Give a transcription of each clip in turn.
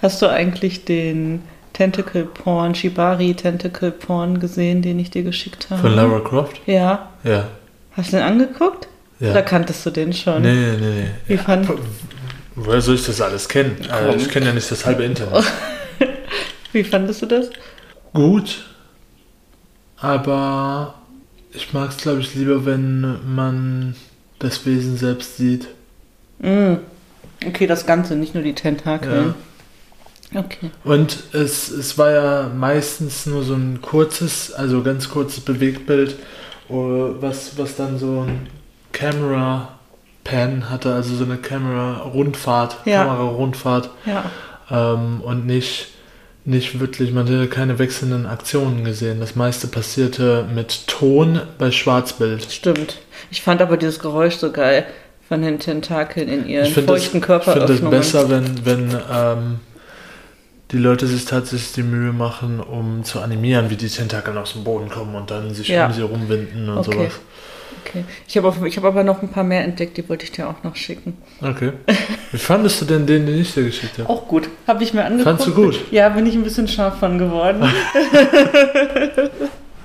Hast du eigentlich den Tentacle Porn, Shibari Tentacle Porn gesehen, den ich dir geschickt habe? Von Lara Croft? Ja. Ja. Hast du den angeguckt? ja. Oder kanntest du den schon? Nee, nee, nee. Wie fand, Woher soll ich das alles kennen? Äh, ich kenne ja nicht das halbe Internet. wie fandest du das? Gut, aber ich mag es, glaube ich, lieber, wenn man das Wesen selbst sieht. Mm. Okay, das Ganze, nicht nur die Tentakel. Okay. Und es, es war ja meistens nur so ein kurzes, also ganz kurzes Bewegtbild, äh, was, was dann so ein Camera Pan hatte, also so eine Kamera-Rundfahrt, Ja. Kamera-Rundfahrt Ja. ähm, und nicht, nicht wirklich, man hatte keine wechselnden Aktionen gesehen. Das meiste passierte mit Ton bei Schwarzbild. Stimmt. Ich fand aber dieses Geräusch so geil von den Tentakeln in ihren finde das, feuchten ich find das Körperöffnungen. besser, wenn, wenn ähm, die Leute sich tatsächlich die Mühe machen, um zu animieren, wie die Tentakel aus dem Boden kommen und dann sich Ja. um sie rumwinden und Okay. sowas. Okay. Ich habe hab aber noch ein paar mehr entdeckt, die wollte ich dir auch noch schicken. Okay. Wie fandest du denn den, den ich dir geschickt habe? Auch gut. Habe ich mir angeguckt. Fandst du gut? Ja, bin ich ein bisschen scharf von geworden.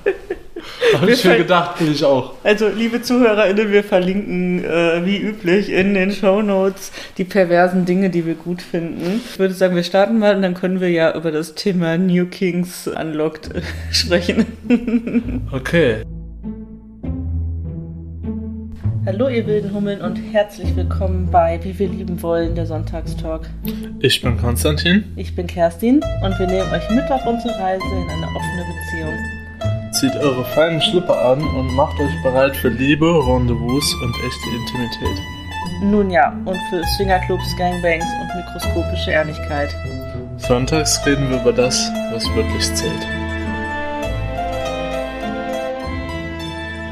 Habe ich mir gedacht, bin ich auch. Also, liebe ZuhörerInnen, wir verlinken äh, wie üblich in den Shownotes die perversen Dinge, die wir gut finden. Ich würde sagen, wir starten mal und dann können wir ja über das Thema New Kings Unlocked sprechen. Okay. Hallo, ihr wilden Hummeln und herzlich willkommen bei Wie wir lieben wollen, der Sonntagstalk. Ich bin Konstantin. Ich bin Kerstin und wir nehmen euch mit auf unsere Reise in eine offene Beziehung. Zieht eure feinen Schlipper an und macht euch bereit für Liebe, Rendezvous und echte Intimität. Nun ja, und für Swingerclubs, Gangbangs und mikroskopische Ehrlichkeit. Sonntags reden wir über das, was wirklich zählt.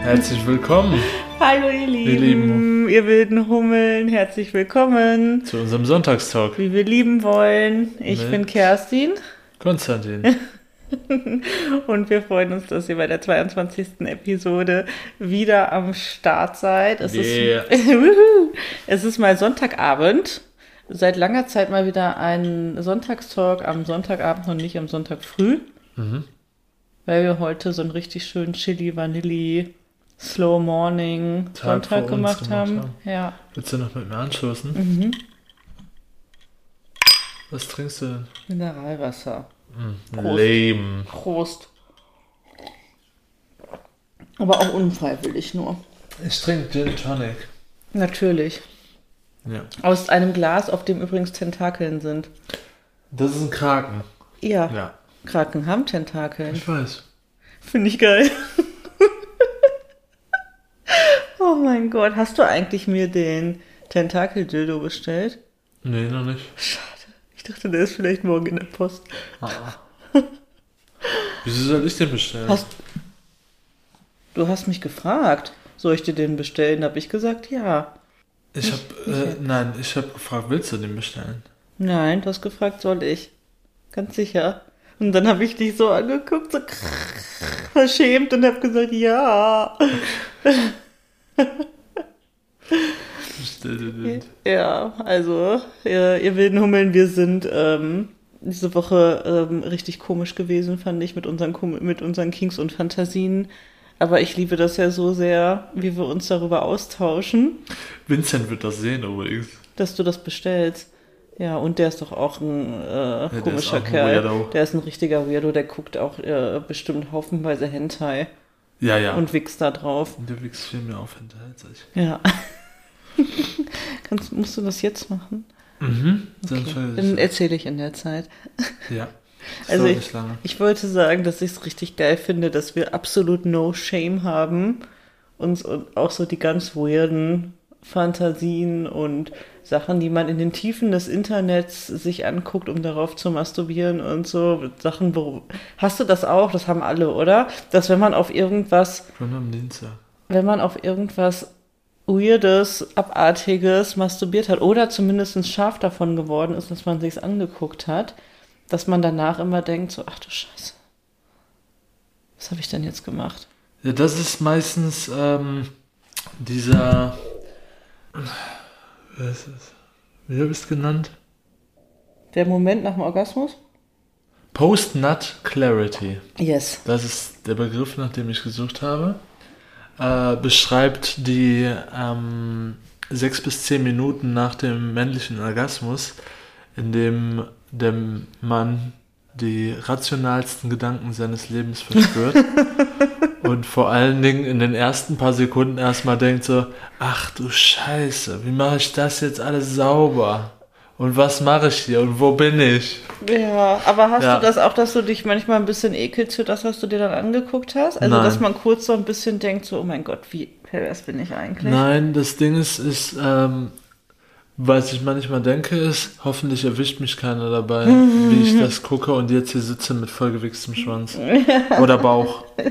Herzlich willkommen Hallo ihr Lieben, Lieben. ihr wilden Hummeln, herzlich willkommen. zu unserem Sonntagstalk. Wie wir lieben wollen. Ich Mit- bin Kerstin Konstantin. und wir freuen uns, dass ihr bei der 22. Episode wieder am Start seid. Es, Yeah. ist, es ist mal Sonntagabend. Seit langer Zeit mal wieder ein Sonntagstalk am Sonntagabend und nicht am Sonntag früh. Mhm. Weil wir heute so einen richtig schönen Chili Vanilli Slow Morning Tag Sonntag gemacht, gemacht haben. haben. Ja. Willst du noch mit mir anstoßen? Mhm. Was trinkst du denn? Mineralwasser. Prost. Lame. Prost. Aber auch unfreiwillig nur. Ich trinke Gin Tonic. Natürlich. Ja. Aus einem Glas, auf dem übrigens Tentakeln sind. Das ist ein Kraken. Ja, Ja. Kraken haben Tentakeln. Ich weiß. Finde ich geil. oh mein Gott, hast du eigentlich mir den Tentakel-Dildo bestellt? Nee, noch nicht. Schade. Ich dachte, der ist vielleicht morgen in der Post. Wieso soll ich den bestellen? Hast du hast mich gefragt, soll ich dir den bestellen? Habe ich gesagt, ja. Ich habe, äh, nein, ich habe gefragt, willst du den bestellen? Nein, du hast gefragt, soll ich. Ganz sicher. Und dann habe ich dich so angeguckt, so verschämt und habe gesagt, ja. Ja, also, ihr, ihr wilden Hummeln, wir sind ähm, diese Woche ähm, richtig komisch gewesen, fand ich, mit unseren, mit unseren Kings und Fantasien. Aber ich liebe das ja so sehr, wie wir uns darüber austauschen, Vincent wird das sehen übrigens. dass du das bestellst. Ja, und der ist doch auch ein äh, ist komischer auch ein Kerl. Weirdo. Der ist ein richtiger Weirdo, der guckt auch äh, bestimmt haufenweise Hentai Ja, ja. und wichst da drauf. der wächst viel mehr auf hinterher als ich. Ja. Kannst, musst du das jetzt machen? Mhm. Dann Okay. Dann erzähle ich in der Zeit. Ja. Also ich-. Ich wollte sagen, dass ich es richtig geil finde, dass wir absolut no shame haben, uns und auch so die ganz weirden Fantasien und Sachen, die man in den Tiefen des Internets sich anguckt, um darauf zu masturbieren und so Sachen. Wo, hast du das auch? Das haben alle, oder? Dass wenn man auf irgendwas wenn man auf irgendwas Weirdes, Abartiges masturbiert hat oder zumindest scharf davon geworden ist, dass man sich's angeguckt hat, dass man danach immer denkt, so, ach du Scheiße, was habe ich denn jetzt gemacht? Ja, das ist meistens ähm, dieser. Wer ist es? Wie habe ich es genannt? Der Moment nach dem Orgasmus? Post-Nut Clarity. Yes. Das ist der Begriff, nach dem ich gesucht habe. Äh, beschreibt die ähm, sechs bis zehn Minuten nach dem männlichen Orgasmus, in dem der Mann die rationalsten Gedanken seines Lebens verspürt und vor allen Dingen in den ersten paar Sekunden erstmal denkt so, ach du Scheiße, wie mache ich das jetzt alles sauber? Und was mache ich hier und wo bin ich? Ja, aber hast Ja. du das auch, dass du dich manchmal ein bisschen ekelst für das, was du dir dann angeguckt hast? Also, Nein. dass man kurz so ein bisschen denkt, so, oh mein Gott, wie pervers bin ich eigentlich? Nein, das Ding ist, ist ähm, was ich manchmal denke, ist, hoffentlich erwischt mich keiner dabei, wie ich das gucke und jetzt hier sitze mit vollgewichstem Schwanz. Oder Bauch.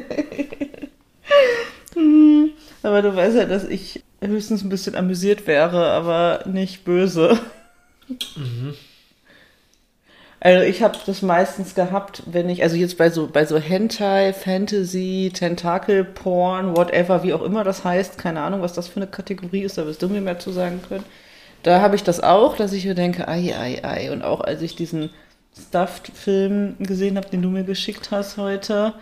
Aber du weißt ja, dass ich höchstens ein bisschen amüsiert wäre, aber nicht böse. Also ich habe das meistens gehabt, wenn ich, also jetzt bei so, bei so Hentai, Fantasy, Tentakel, Porn, whatever, wie auch immer das heißt, keine Ahnung, was das für eine Kategorie ist, da wirst du mir mehr zu sagen können. Da habe ich das auch, dass ich mir denke, ei, ei, ei. Und auch als ich diesen Stuffed-Film gesehen habe, den du mir geschickt hast heute,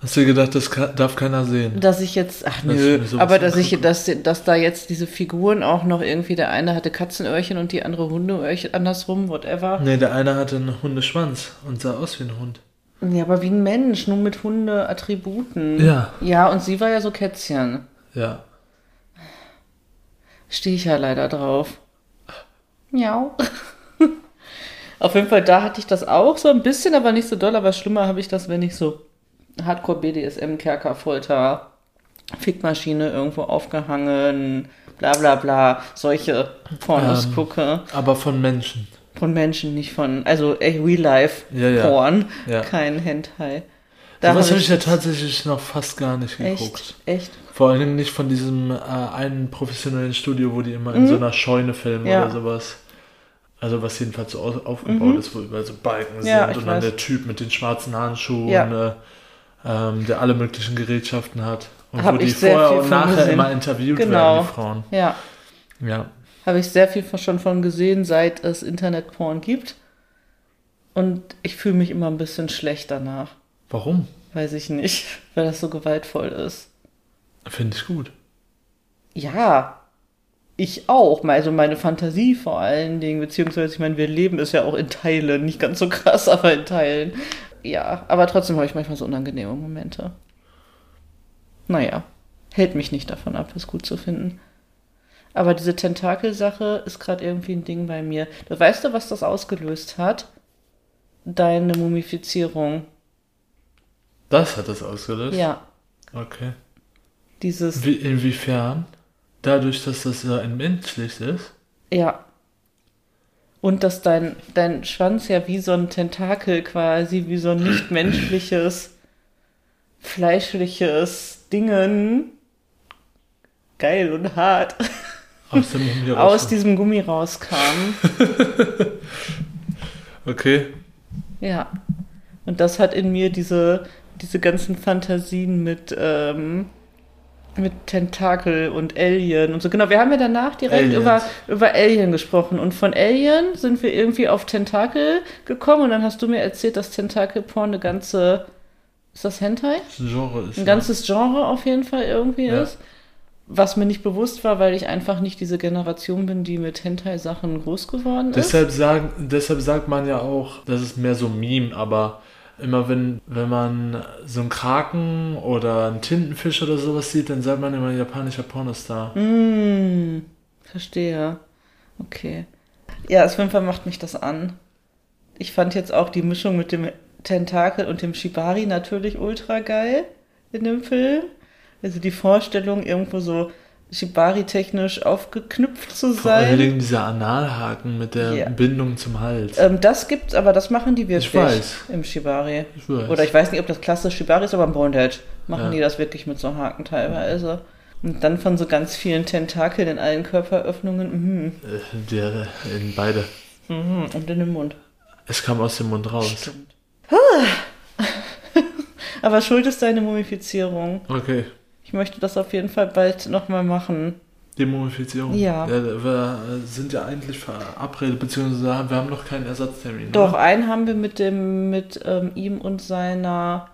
Hast du gedacht, das ka- darf keiner sehen? dass ich jetzt, ach nö, sowas aber dass ich, dass, dass da jetzt diese Figuren auch noch irgendwie, der eine hatte Katzenöhrchen und die andere Hundeöhrchen, andersrum, whatever. Nee, der eine hatte einen Hundeschwanz und sah aus wie ein Hund. Ja, aber wie ein Mensch, nur mit Hunde-Attributen. Ja. Ja, und sie war ja so Kätzchen. Ja. Stehe ich ja leider drauf. Miau. Auf jeden Fall, da hatte ich das auch so ein bisschen, aber nicht so doll, aber schlimmer habe ich das, wenn ich so Hardcore BDSM, Kerkerfolter, Fickmaschine irgendwo aufgehangen, bla bla bla, solche Pornos Ähm, gucke. Aber von Menschen. Von Menschen, nicht von, also ey, Real Life Ja, ja. Porn, Ja. kein Hentai. Da was hab habe ich ja tatsächlich noch fast gar nicht echt, geguckt. echt. Vor allen Dingen nicht von diesem äh, einen professionellen Studio, wo die immer in so einer Scheune filmen Mhm. Oder sowas. Also was jedenfalls so au- aufgebaut ist, wo überall so Balken Mhm. Sind und dann weiß. der Typ mit den schwarzen Handschuhen, Ja. äh, ähm, der alle möglichen Gerätschaften hat. Und Hab wo die vorher und nachher gesehen. immer interviewt Genau. werden, die Frauen. Ja, Ja. habe ich sehr viel schon von gesehen, seit es Internetporn gibt. Und ich fühle mich immer ein bisschen schlecht danach. Warum? Weiß ich nicht, weil das so gewaltvoll ist. Finde ich gut. Ja, ich auch. Also meine Fantasie vor allen Dingen, beziehungsweise ich meine, wir leben es ja auch in Teilen. Nicht ganz so krass, aber in Teilen. Ja, aber trotzdem habe ich manchmal so unangenehme Momente. Naja, hält mich nicht davon ab, es gut zu finden. Aber diese Tentakelsache ist gerade irgendwie ein Ding bei mir. Du weißt du, was das ausgelöst hat? Deine Mumifizierung. Das hat das ausgelöst? Ja, Okay. dieses. Wie, inwiefern? Dadurch, dass das ja entmenschlicht ist? Ja. Und dass dein, dein Schwanz ja wie so ein Tentakel quasi, wie so ein nichtmenschliches, fleischliches Dingen, geil und hart, Aus Mumie aus diesem Gummi rauskam. Okay. Ja. Und das hat in mir diese, diese ganzen Fantasien mit, ähm, mit Tentakel und Alien und so. Genau, wir haben ja danach direkt Aliens. über, über Alien gesprochen. Und von Alien sind wir irgendwie auf Tentakel gekommen. Und dann hast du mir erzählt, dass Tentakelporn eine ganze. Ist das Hentai? Das Genre ist. Ein ja. ganzes Genre auf jeden Fall irgendwie Ja. ist. Was mir nicht bewusst war, weil ich einfach nicht diese Generation bin, die mit Hentai-Sachen groß geworden ist. Deshalb, sagen, deshalb sagt man ja auch, das ist mehr so Meme, aber immer wenn, wenn man so einen Kraken oder einen Tintenfisch oder sowas sieht, dann sagt man immer japanischer Pornostar. Hm, verstehe. Okay. Ja, auf jeden Fall macht mich das an. Ich fand jetzt auch die Mischung mit dem Tentakel und dem Shibari natürlich ultra geil in dem Film. Also die Vorstellung, irgendwo so Shibari-technisch aufgeknüpft zu Vor allen sein. Dingen dieser Analhaken mit der Ja. Bindung zum Hals. Ähm, das gibt's, aber das machen die wirklich Ich weiß. im Shibari. Ich weiß. Oder ich weiß nicht, ob das klassisch Shibari ist, aber im Bondage machen Ja. die das wirklich mit so Haken teilweise. Und dann von so ganz vielen Tentakeln in allen Körperöffnungen. Mhm. Äh, der, in beide. Mhm. Und in den Mund. Es kam aus dem Mund raus. Stimmt. Aber schuld ist deine Mumifizierung. Okay. Ich möchte das auf jeden Fall bald nochmal machen. Demumifizierung? Ja. ja. Wir sind ja eigentlich verabredet, beziehungsweise wir haben noch keinen Ersatztermin. Doch, oder? einen haben wir mit dem, mit ähm, ihm und seiner,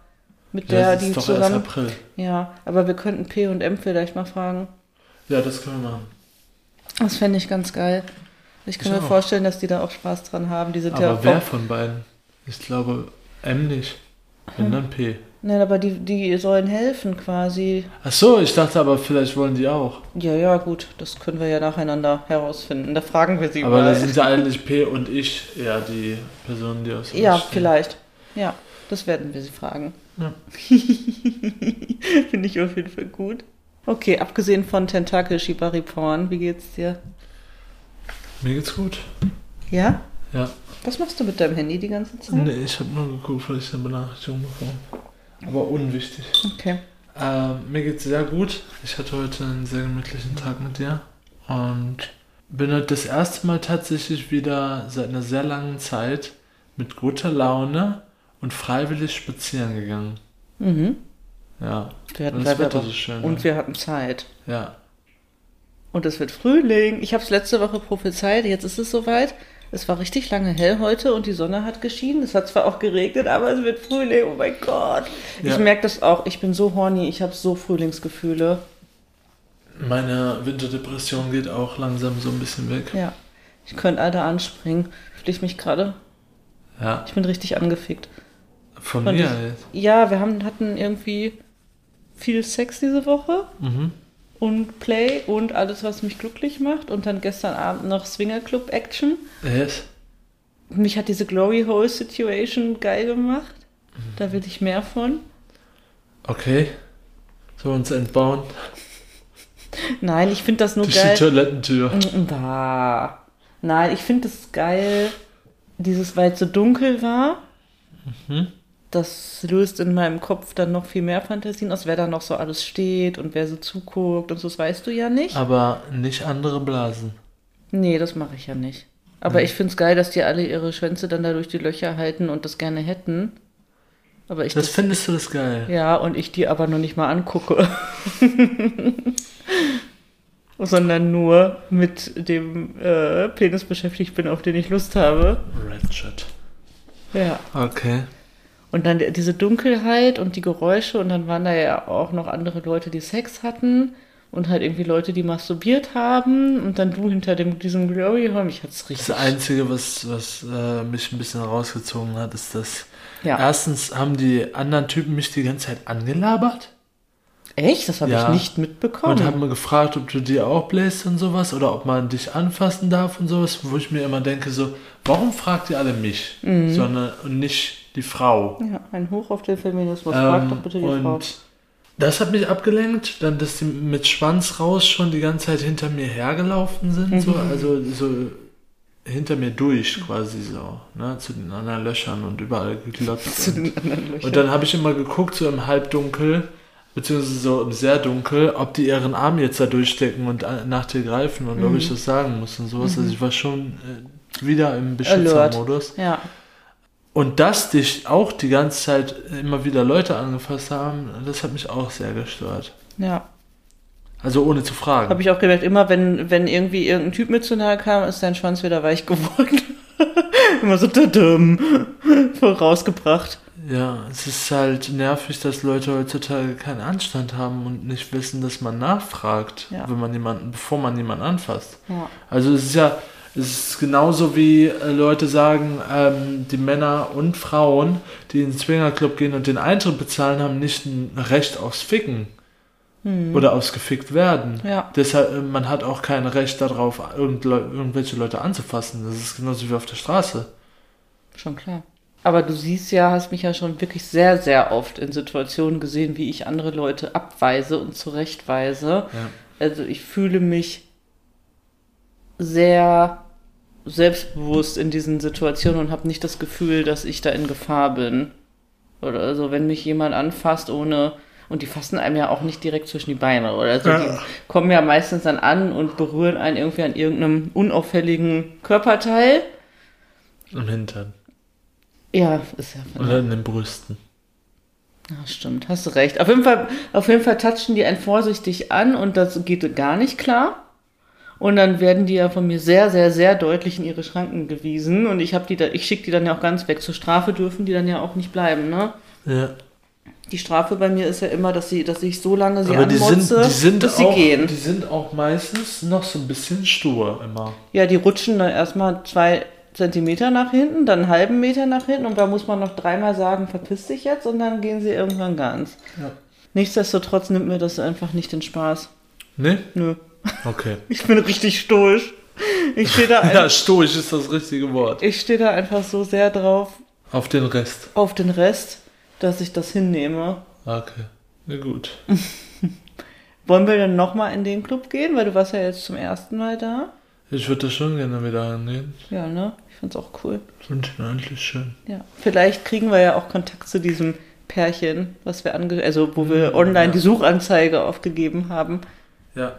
mit Ja, der, das ist die doch zusammen. erst April. Ja, aber wir könnten P und M vielleicht mal fragen. Ja, das können wir machen. Das fände ich ganz geil. Ich kann Ich mir auch. vorstellen, dass die da auch Spaß dran haben. Die sind ja Aber auch wer von beiden? Ich glaube M nicht. Wenn dann P. Nein, aber die, die sollen helfen quasi. Ach so, ich dachte aber, vielleicht wollen die auch. Ja, ja, gut, das können wir ja nacheinander herausfinden. Da fragen wir sie Aber mal. da sind ja eigentlich P und ich ja die Personen, die aus uns ja, vielleicht. Ja, das werden wir sie fragen. Ja. Finde ich auf jeden Fall gut. Okay, abgesehen von Tentakel Shibari Porn, wie geht's dir? Mir geht's gut. Ja? Ja. Was machst du mit deinem Handy die ganze Zeit? Nee, ich habe nur geguckt, weil ich eine Benachrichtigung bekommen Aber unwichtig. Okay. Ähm, mir geht's sehr gut. Ich hatte heute einen sehr gemütlichen Tag mit dir. Und bin heute das erste Mal tatsächlich wieder seit einer sehr langen Zeit mit guter Laune und freiwillig spazieren gegangen. Mhm. Ja. Wir hatten Und das Wetter so schön. Und ne? wir hatten Zeit. ja. Und es wird Frühling. Ich habe es letzte Woche prophezeit, jetzt ist es soweit. Es war richtig lange hell heute und die Sonne hat geschienen. Es hat zwar auch geregnet, aber es wird Frühling. Oh mein Gott. Ich Ja. merke das auch. Ich bin so horny. Ich habe so Frühlingsgefühle. Meine Winterdepression geht auch langsam so ein bisschen weg. Ja. Ich könnte alle anspringen. Fühle ich mich gerade. Ja. Ich bin richtig angefickt. Von Und mir ich- jetzt. Ja, wir haben, hatten irgendwie viel Sex diese Woche Mhm. Und Play und alles, was mich glücklich macht. Und dann gestern Abend noch Swingerclub Action. Yes. Mich hat diese Glory Hole Situation geil gemacht. Da will ich mehr von. Okay. Sollen wir uns entbauen? Nein, ich finde das nur Durch die geil. Toilettentür. Mm, Bah. Nein, ich finde es geil, dieses, weil es so dunkel war. Mhm. Das löst in meinem Kopf dann noch viel mehr Fantasien aus, wer da noch so alles steht und wer so zuguckt und so, das weißt du ja nicht. Aber nicht andere Blasen. Nee, das mache ich ja nicht. Aber Mhm. ich finde es geil, dass die alle ihre Schwänze dann da durch die Löcher halten und das gerne hätten. Aber ich Das das, findest du das geil? ja, und ich die aber noch nicht mal angucke. Sondern nur mit dem äh, Penis beschäftigt bin, auf den ich Lust habe. Shot. Ja. Okay. Und dann diese Dunkelheit und die Geräusche und dann waren da ja auch noch andere Leute, die Sex hatten und halt irgendwie Leute, die masturbiert haben und dann du hinter dem, diesem Glory Hole. Mich hat's richtig. Das Einzige, was, was äh, mich ein bisschen rausgezogen hat, ist, dass ja. erstens haben die anderen Typen mich die ganze Zeit angelabert Echt? Das habe Ja. ich nicht mitbekommen. und haben mir gefragt, ob du dir auch bläst und sowas oder ob man dich anfassen darf und sowas, wo ich mir immer denke, so, warum fragt ihr alle mich, sondern und nicht die Frau? ja, ein Hoch auf den Feminismus. Frag Ähm, doch bitte die und Frau. das hat mich abgelenkt, dann, dass die mit Schwanz raus schon die ganze Zeit hinter mir hergelaufen sind, so, Mhm. also so hinter mir durch quasi so, ne, zu den anderen Löchern und überall geglotzt. Zu und, den anderen Löchern. und dann habe ich immer geguckt, so im Halbdunkel, beziehungsweise so im sehr dunkel, ob die ihren Arm jetzt da durchstecken und äh, nach dir greifen und Mhm. ob ich das sagen muss und sowas. Also ich war schon äh, wieder im Beschützermodus. ja, Und dass dich auch die ganze Zeit immer wieder Leute angefasst haben, das hat mich auch sehr gestört. ja. Also ohne zu fragen. Habe ich auch gemerkt, immer wenn, wenn irgendwie irgendein Typ mit zu nahe kam, ist dein Schwanz wieder weich geworden. immer so tadam, vorausgebracht. ja, es ist halt nervig, dass Leute heutzutage keinen Anstand haben und nicht wissen, dass man nachfragt, Ja. wenn man jemanden, bevor man jemanden anfasst. Ja. Also es ist ja, es ist genauso wie äh, Leute sagen, ähm, die Männer und Frauen, die in den Swingerclub gehen und den Eintritt bezahlen, haben nicht ein Recht aufs Ficken. Oder aufs gefickt werden. Ja. Deshalb, äh, man hat auch kein Recht darauf, irgend irgendwelche Leute anzufassen. Das ist genauso wie auf der Straße. Schon klar. Aber du siehst ja, hast mich ja schon wirklich sehr, sehr oft in Situationen gesehen, wie ich andere Leute abweise und zurechtweise. Ja. Also ich fühle mich sehr selbstbewusst in diesen Situationen und habe nicht das Gefühl, dass ich da in Gefahr bin. Oder also wenn mich jemand anfasst ohne und die fassen einem ja auch nicht direkt zwischen die Beine oder so. Die kommen ja meistens dann an und berühren einen irgendwie an irgendeinem unauffälligen Körperteil. Im Hintern. Ja, ist ja von Oder in den Brüsten. Ja, stimmt, hast du recht. Auf jeden Fall, auf jeden Fall touchen die einen vorsichtig an und das geht gar nicht klar. Und dann werden die ja von mir sehr, sehr, sehr deutlich in ihre Schranken gewiesen. Und ich habe die da, ich schicke die dann ja auch ganz weg. Zur Strafe dürfen die dann ja auch nicht bleiben, ne? Ja. Die Strafe bei mir ist ja immer, dass sie, dass ich so lange sie Aber die anmotze, sind, die sind bis sie auch, gehen. die sind auch meistens noch so ein bisschen stur immer. Ja, die rutschen dann erstmal zwei Zentimeter nach hinten, dann einen halben Meter nach hinten und da muss man noch dreimal sagen, verpiss dich jetzt und dann gehen sie irgendwann ganz. Ja. Nichtsdestotrotz nimmt mir das einfach nicht den Spaß. Ne? Nö. Okay. Ich bin richtig stoisch. Ich stehe da, Ja, stoisch ist das richtige Wort. ich stehe da einfach so sehr drauf Auf den Rest. auf den Rest, dass ich das hinnehme. Okay. Na gut. Wollen wir denn nochmal in den Club gehen? Weil du warst ja jetzt zum ersten Mal da. Ich würde da schon gerne wieder hingehen. Ja, ne? Ich find's auch cool. Sind die eigentlich schön. Ja. Vielleicht kriegen wir ja auch Kontakt zu diesem Pärchen, was wir ange also wo wir online ja. die Suchanzeige aufgegeben haben. Ja.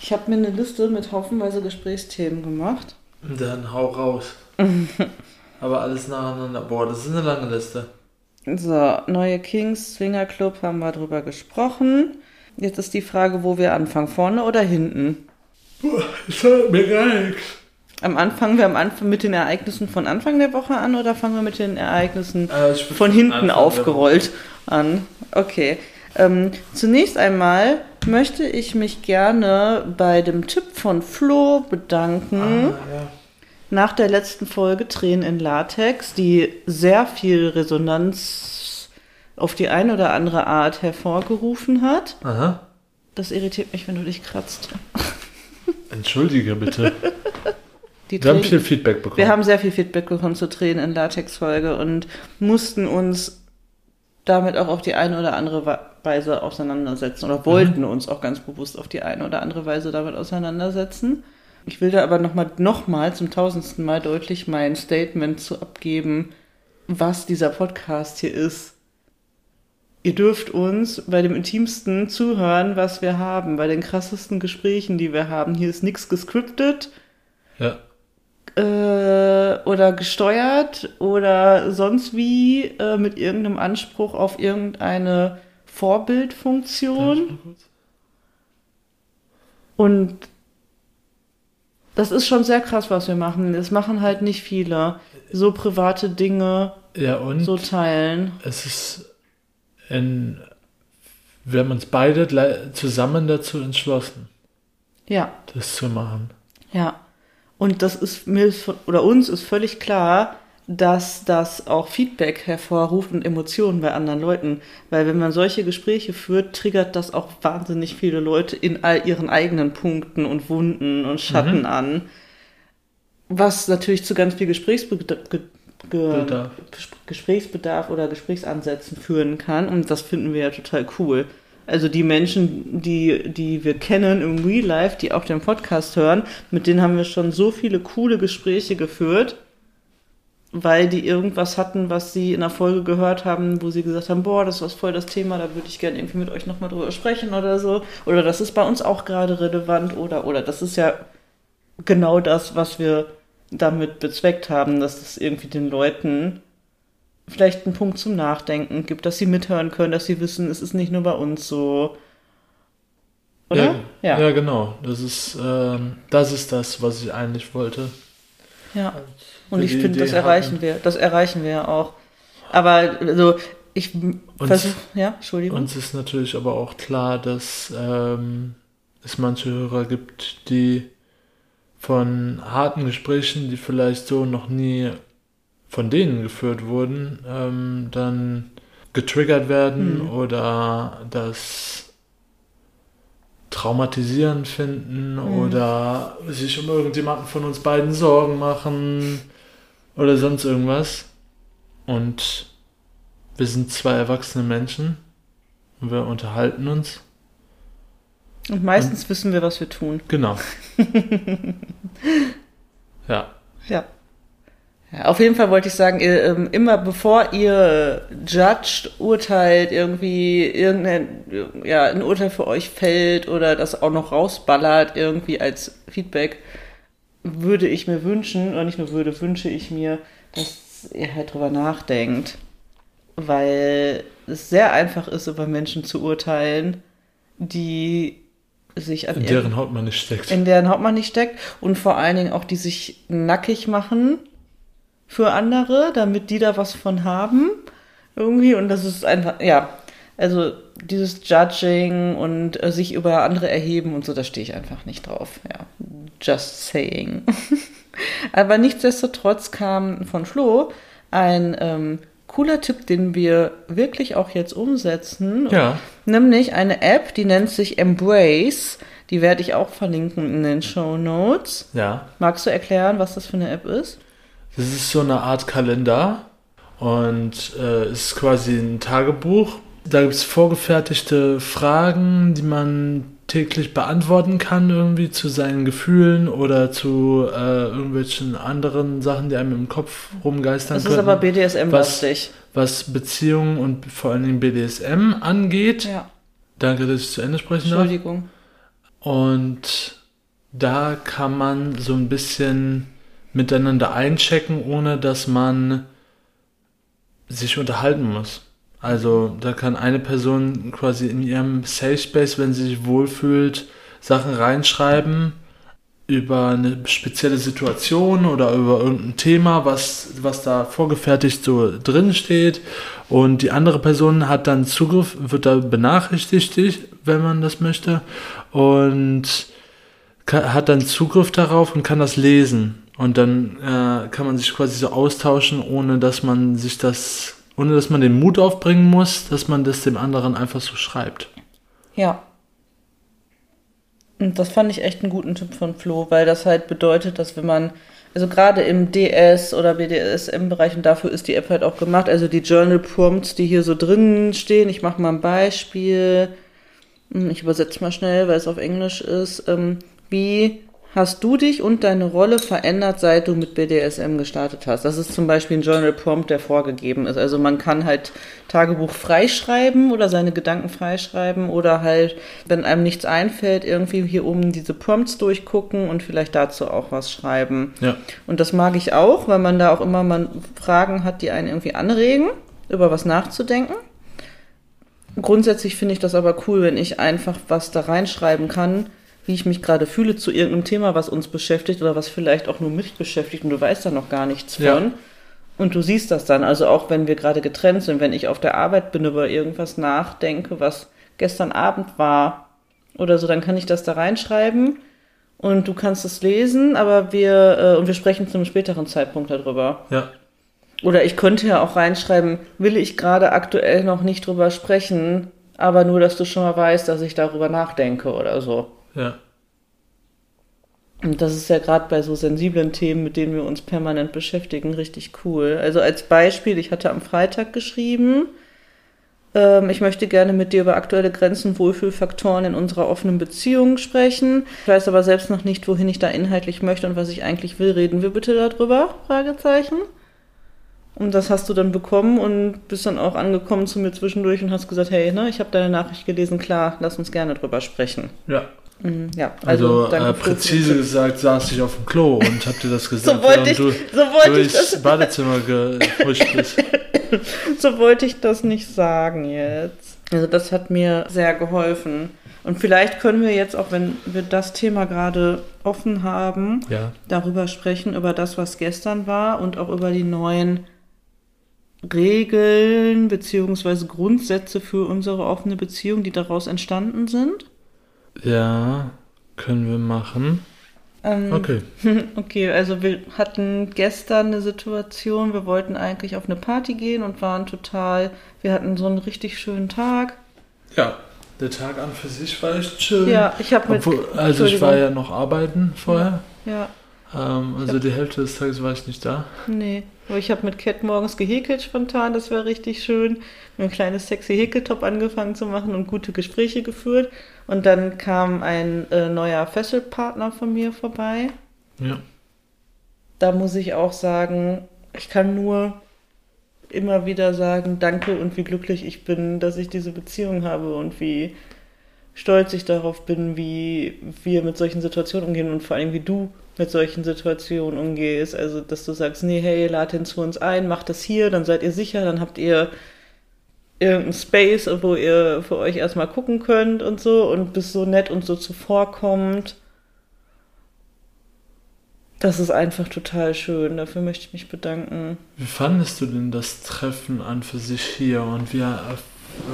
Ich habe mir eine Liste mit haufenweise Gesprächsthemen gemacht. Dann hau raus. Aber alles nacheinander. Boah, das ist eine lange Liste. So, neue Kings Swinger Club haben wir drüber gesprochen. Jetzt ist die Frage, wo wir anfangen, vorne oder hinten? Boah, das hat mir gar nichts. Am Anfang wir am Anfang mit den Ereignissen von Anfang der Woche an oder fangen wir mit den Ereignissen Äh, von hinten aufgerollt an? Okay. Ähm, zunächst einmal möchte ich mich gerne bei dem Tipp von Flo bedanken. Ah, ja. Nach der letzten Folge Tränen in Latex, die sehr viel Resonanz auf die eine oder andere Art hervorgerufen hat. Aha. Das irritiert mich, wenn du dich kratzt. Entschuldige bitte. Die Wir haben viel Feedback bekommen. Wir haben sehr viel Feedback bekommen zur Tränen in Latex-Folge und mussten uns damit auch auf die eine oder andere Weise auseinandersetzen oder wollten uns auch ganz bewusst auf die eine oder andere Weise damit auseinandersetzen. Ich will da aber nochmal noch mal zum tausendsten Mal deutlich mein Statement zu abgeben, was dieser Podcast hier ist. Ihr dürft uns bei dem intimsten zuhören, was wir haben, bei den krassesten Gesprächen, die wir haben. Hier ist nichts gescriptet Ja. äh, oder gesteuert oder sonst wie äh, mit irgendeinem Anspruch auf irgendeine Vorbildfunktion. Und das ist schon sehr krass, was wir machen. Das machen halt nicht viele. So private Dinge Ja, und so teilen. es ist in, wir haben uns beide zusammen dazu entschlossen, Ja, das zu machen. ja. Und das ist mir oder uns ist völlig klar, dass das auch Feedback hervorruft und Emotionen bei anderen Leuten. Weil wenn man solche Gespräche führt, triggert das auch wahnsinnig viele Leute in all ihren eigenen Punkten und Wunden und Schatten an. Was natürlich zu ganz viel Gesprächsbedarf, ge, ge, Bedarf. Gesprächsbedarf oder Gesprächsansätzen führen kann. Und das finden wir ja total cool. Also die Menschen, die, die wir kennen im Real Life, die auch den Podcast hören, mit denen haben wir schon so viele coole Gespräche geführt, weil die irgendwas hatten, was sie in der Folge gehört haben, wo sie gesagt haben, boah, das ist voll das Thema, da würde ich gerne irgendwie mit euch nochmal drüber sprechen oder so. Oder das ist bei uns auch gerade relevant oder, oder das ist ja genau das, was wir damit bezweckt haben, dass es irgendwie den Leuten vielleicht einen Punkt zum Nachdenken gibt, dass sie mithören können, dass sie wissen, es ist nicht nur bei uns so. Oder? Ja, ja. genau. Das ist, ähm, das ist das, was ich eigentlich wollte. Ja. Und ich finde, das erreichen hatten. wir. Das erreichen wir ja auch. Aber also ich versuche, ja, Entschuldigung. Uns ist natürlich aber auch klar, dass ähm, es manche Hörer gibt, die von harten Gesprächen, die vielleicht so noch nie von denen geführt wurden, ähm, dann getriggert werden Hm. oder das traumatisierend finden Hm. oder sich um irgendjemanden von uns beiden Sorgen machen oder sonst irgendwas. Und wir sind zwei erwachsene Menschen und wir unterhalten uns. Und meistens wissen wir, was wir tun. Genau. ja. Ja. ja. Auf jeden Fall wollte ich sagen, ihr, ähm, immer bevor ihr judged, urteilt, irgendwie irgendein ja, ein Urteil für euch fällt oder das auch noch rausballert, irgendwie als Feedback, würde ich mir wünschen, oder nicht nur würde, wünsche ich mir, dass ihr halt drüber nachdenkt. Weil es sehr einfach ist, über Menschen zu urteilen, die sich an In deren Haut man nicht steckt. in deren Haut man nicht steckt und vor allen Dingen auch die sich nackig machen für andere, damit die da was von haben irgendwie und das ist einfach ja also dieses Judging und äh, sich über andere erheben und so da stehe ich einfach nicht drauf ja just saying aber nichtsdestotrotz kam von Flo ein ähm, cooler Tipp den wir wirklich auch jetzt umsetzen Ja. Nämlich eine App, die nennt sich Embrace. Die werde ich auch verlinken in den Show Notes. Ja. Magst du erklären, was das für eine App ist? Das ist so eine Art Kalender und äh, ist quasi ein Tagebuch. Da gibt es vorgefertigte Fragen, die man täglich beantworten kann, irgendwie zu seinen Gefühlen oder zu äh, irgendwelchen anderen Sachen, die einem im Kopf rumgeistern Das ist könnten, aber BDSM-lastig. was Beziehungen und vor allen Dingen BDSM angeht. Ja, Danke, dass ich zu Ende sprechen darf. Entschuldigung. Und da kann man so ein bisschen miteinander einchecken, ohne dass man sich unterhalten muss. Also da kann eine Person quasi in ihrem Safe Space, wenn sie sich wohlfühlt, Sachen reinschreiben über eine spezielle Situation oder über irgendein Thema, was, was da vorgefertigt so drin steht. Und die andere Person hat dann Zugriff, wird da benachrichtigt, wenn man das möchte. Und hat dann Zugriff darauf und kann das lesen. Und dann äh, kann man sich quasi so austauschen, ohne dass man sich das, ohne dass man den Mut aufbringen muss, dass man das dem anderen einfach so schreibt. Ja. Und das fand ich echt einen guten Tipp von Flo, weil das halt bedeutet, dass wenn man, also gerade im DS oder BDSM-Bereich, und dafür ist die App halt auch gemacht, also die Journal Prompts, die hier so drin stehen, ich mache mal ein Beispiel, Hm, ich übersetze mal schnell, weil es auf Englisch ist, ähm, wie hast du dich und deine Rolle verändert, seit du mit BDSM gestartet hast? Das ist zum Beispiel ein Journal Prompt, der vorgegeben ist. Also man kann halt Tagebuch freischreiben oder seine Gedanken freischreiben oder halt, wenn einem nichts einfällt, irgendwie hier oben diese Prompts durchgucken und vielleicht dazu auch was schreiben. Ja. Und das mag ich auch, weil man da auch immer mal Fragen hat, die einen irgendwie anregen, über was nachzudenken. Grundsätzlich finde ich das aber cool, wenn ich einfach was da reinschreiben kann, wie ich mich gerade fühle zu irgendeinem Thema, was uns beschäftigt oder was vielleicht auch nur mich beschäftigt und du weißt da noch gar nichts von. Ja. Und du siehst das dann, also auch wenn wir gerade getrennt sind, wenn ich auf der Arbeit bin, über irgendwas nachdenke, was gestern Abend war oder so, dann kann ich das da reinschreiben und du kannst es lesen, aber wir, äh, und wir sprechen zu einem späteren Zeitpunkt darüber. Ja. Oder ich könnte ja auch reinschreiben, will ich gerade aktuell noch nicht drüber sprechen, aber nur, dass du schon mal weißt, dass ich darüber nachdenke oder so. Ja. Und das ist ja gerade bei so sensiblen Themen, mit denen wir uns permanent beschäftigen, richtig cool. Also als Beispiel, ich hatte am Freitag geschrieben, ähm, ich möchte gerne mit dir über aktuelle Grenzen, Wohlfühlfaktoren in unserer offenen Beziehung sprechen. Ich weiß aber selbst noch nicht, wohin ich da inhaltlich möchte und was ich eigentlich will. Reden wir bitte darüber? Fragezeichen. Und das hast du dann bekommen und bist dann auch angekommen zu mir zwischendurch und hast gesagt, hey, ne, ich habe deine Nachricht gelesen, klar, lass uns gerne drüber sprechen. Ja. Mhm, ja, Also, danke äh, präzise gesagt saß ich auf dem Klo und hab dir das gesagt, wollte während ich- du so wollte ich durchs das- Badezimmer gehuscht bist. So wollte ich das nicht sagen jetzt. Also das hat mir sehr geholfen. Und vielleicht können wir jetzt, auch wenn wir das Thema gerade offen haben, Ja. darüber sprechen, über das, was gestern war und auch über die neuen Regeln beziehungsweise Grundsätze für unsere offene Beziehung, die daraus entstanden sind. Ja, können wir machen. Ähm, Okay. Okay, also wir hatten gestern eine Situation, wir wollten eigentlich auf eine Party gehen und waren total, wir hatten so einen richtig schönen Tag. Ja. Der Tag an für sich war echt schön. Ja, ich habe mit. Obwohl, also ich war ja noch arbeiten vorher. Ja, Ähm, also die Hälfte des Tages war ich nicht da. nee. Aber ich habe mit Cat morgens gehäkelt spontan, das war richtig schön. Mir ein kleines sexy Häkeltop angefangen zu machen und gute Gespräche geführt. Und dann kam ein äh, neuer Fesselpartner von mir vorbei. Ja. Da muss ich auch sagen, ich kann nur immer wieder sagen, danke und wie glücklich ich bin, dass ich diese Beziehung habe und wie stolz ich darauf bin, wie wir mit solchen Situationen umgehen und vor allem wie du mit solchen Situationen umgehst. Also, dass du sagst, nee, hey, lad ihn zu uns ein, macht das hier, dann seid ihr sicher, dann habt ihr irgendein Space, wo ihr für euch erstmal gucken könnt und so und bist so nett und so zuvorkommt. Das ist einfach total schön. Dafür möchte ich mich bedanken. Wie fandest du denn das Treffen an für sich hier und wie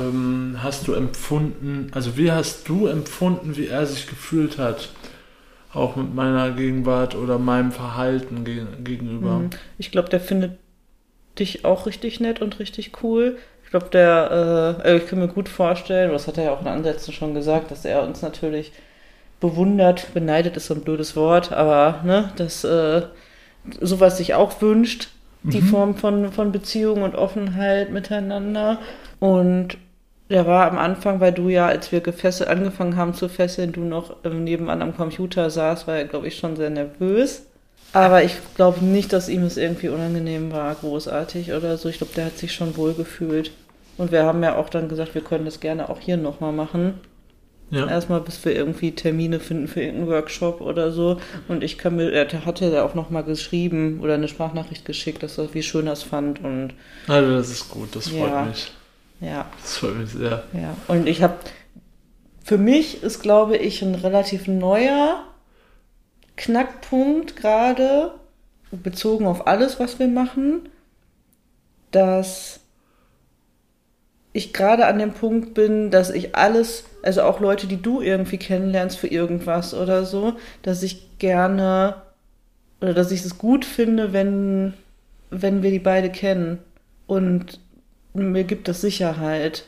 ähm, hast du empfunden, also wie hast du empfunden, wie er sich gefühlt hat? Auch mit meiner Gegenwart oder meinem Verhalten ge gegenüber. Mhm. Ich glaube, der findet dich auch richtig nett und richtig cool. Ich glaube, der, äh, ich kann mir gut vorstellen, das hat er ja auch in Ansätzen schon gesagt, dass er uns natürlich bewundert, beneidet ist so ein blödes Wort, aber ne, dass äh, sowas sich auch wünscht, die mhm. Form von, von Beziehung und Offenheit miteinander. Und der war am Anfang, weil du ja, als wir gefesselt, angefangen haben zu fesseln, du noch nebenan am Computer saß, war er, glaube ich, schon sehr nervös. Aber ich glaube nicht, dass ihm es irgendwie unangenehm war, großartig oder so. Ich glaube, der hat sich schon wohl gefühlt. Und wir haben ja auch dann gesagt, wir können das gerne auch hier nochmal machen. Ja. Erstmal, bis wir irgendwie Termine finden für irgendeinen Workshop oder so. Und ich kann mir, er hatte ja auch nochmal geschrieben oder eine Sprachnachricht geschickt, dass er, wie schön er es fand. Und also das ist gut, das freut ja. mich. Ja. Das freut mich sehr. Ja. Und ich habe, für mich ist, glaube ich, ein relativ neuer Knackpunkt gerade, bezogen auf alles, was wir machen, dass ich gerade an dem Punkt bin, dass ich alles, also auch Leute, die du irgendwie kennenlernst für irgendwas oder so, dass ich gerne oder dass ich es gut finde, wenn, wenn wir die beide kennen. Und mir gibt das Sicherheit.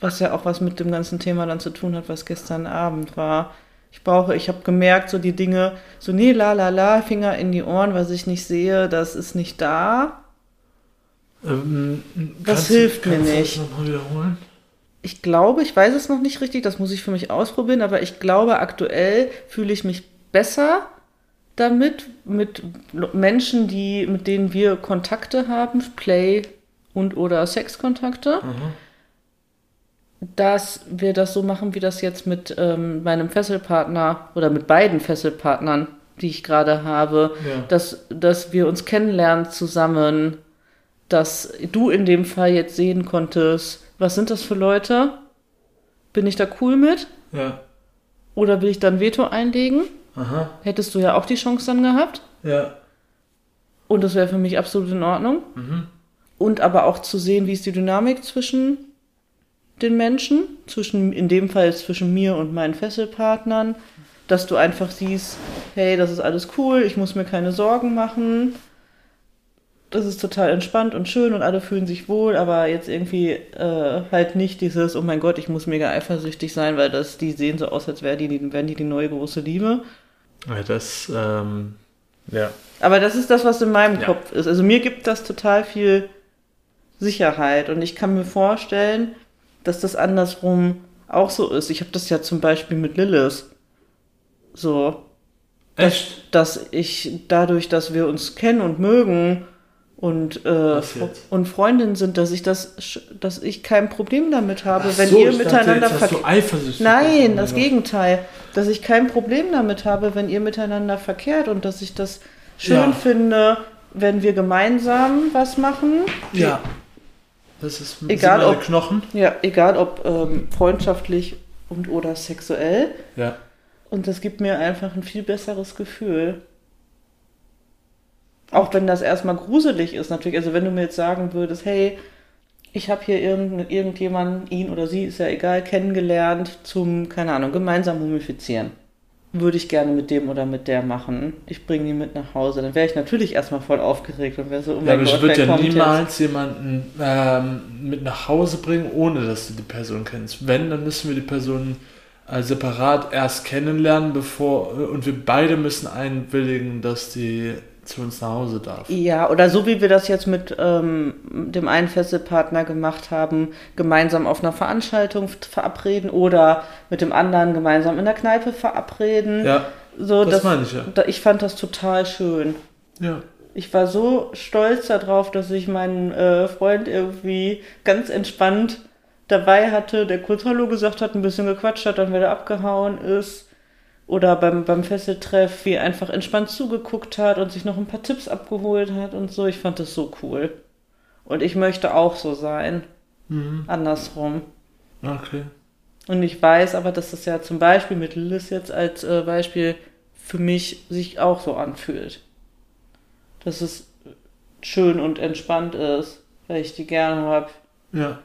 Was ja auch was mit dem ganzen Thema dann zu tun hat, was gestern Abend war. Ich brauche, ich habe gemerkt, so die Dinge, so nee, la la la, Finger in die Ohren, was ich nicht sehe, das ist nicht da. Ähm, das hilft mir nicht. Ich glaube, ich weiß es noch nicht richtig, das muss ich für mich ausprobieren, aber ich glaube, aktuell fühle ich mich besser damit, mit Menschen, die, mit denen wir Kontakte haben, Play und oder Sexkontakte. Mhm dass wir das so machen, wie das jetzt mit ähm, meinem Fesselpartner oder mit beiden Fesselpartnern, die ich gerade habe, ja. dass, dass wir uns kennenlernen zusammen, dass du in dem Fall jetzt sehen konntest, was sind das für Leute? Bin ich da cool mit? Ja. Oder will ich dann Veto einlegen? Aha. Hättest du ja auch die Chance dann gehabt. Ja. Und das wäre für mich absolut in Ordnung. Mhm. Und aber auch zu sehen, wie ist die Dynamik zwischen den Menschen, zwischen, in dem Fall zwischen mir und meinen Fesselpartnern, dass du einfach siehst, hey, das ist alles cool, ich muss mir keine Sorgen machen. Das ist total entspannt und schön und alle fühlen sich wohl, aber jetzt irgendwie äh, halt nicht dieses, oh mein Gott, ich muss mega eifersüchtig sein, weil das, die sehen so aus, als wären die, die, wären die die neue große Liebe. Ja, das, ähm, ja. Aber das ist das, was in meinem ja. Kopf ist. Also mir gibt das total viel Sicherheit und ich kann mir vorstellen, dass das andersrum auch so ist. Ich habe das ja zum Beispiel mit Lilith. So. Echt? Dass, dass ich dadurch, dass wir uns kennen und mögen und, äh, und Freundinnen sind, dass ich das, dass ich kein Problem damit habe, Ach wenn so, ihr miteinander verkehrt. Nein, das Gegenteil. Dass ich kein Problem damit habe, wenn ihr miteinander verkehrt und dass ich das schön ja. finde, wenn wir gemeinsam was machen. Ja. Das ist egal ob, Knochen. Ja, egal ob ähm, freundschaftlich und oder sexuell. Ja. Und das gibt mir einfach ein viel besseres Gefühl. Auch wenn das erstmal gruselig ist, natürlich. Also wenn du mir jetzt sagen würdest, hey, ich habe hier irgend, irgendjemanden, ihn oder sie, ist ja egal, kennengelernt zum, keine Ahnung, gemeinsam mumifizieren würde ich gerne mit dem oder mit der machen. Ich bringe die mit nach Hause. Dann wäre ich natürlich erstmal voll aufgeregt und wäre so, oh mein ja, aber Gott, ich würde ja niemals jetzt? jemanden ähm, mit nach Hause bringen, ohne dass du die Person kennst. Wenn, dann müssen wir die Person äh, separat erst kennenlernen, bevor und wir beide müssen einwilligen, dass die zu uns nach Hause darf. Ja, oder so wie wir das jetzt mit ähm, dem einen Fesselpartner gemacht haben, gemeinsam auf einer Veranstaltung verabreden oder mit dem anderen gemeinsam in der Kneipe verabreden. Ja, so, das, das meine ich ja. Da, ich fand das total schön. Ja. Ich war so stolz darauf, dass ich meinen äh, Freund irgendwie ganz entspannt dabei hatte, der kurz Hallo gesagt hat, ein bisschen gequatscht hat, dann wieder abgehauen ist oder beim, beim Fesseltreff, wie er einfach entspannt zugeguckt hat und sich noch ein paar Tipps abgeholt hat und so. Ich fand das so cool. Und ich möchte auch so sein. Mhm. Andersrum. Okay. Und ich weiß aber, dass das ja zum Beispiel mit Lilith jetzt als äh, Beispiel für mich sich auch so anfühlt. Dass es schön und entspannt ist, weil ich die gerne habe. Ja.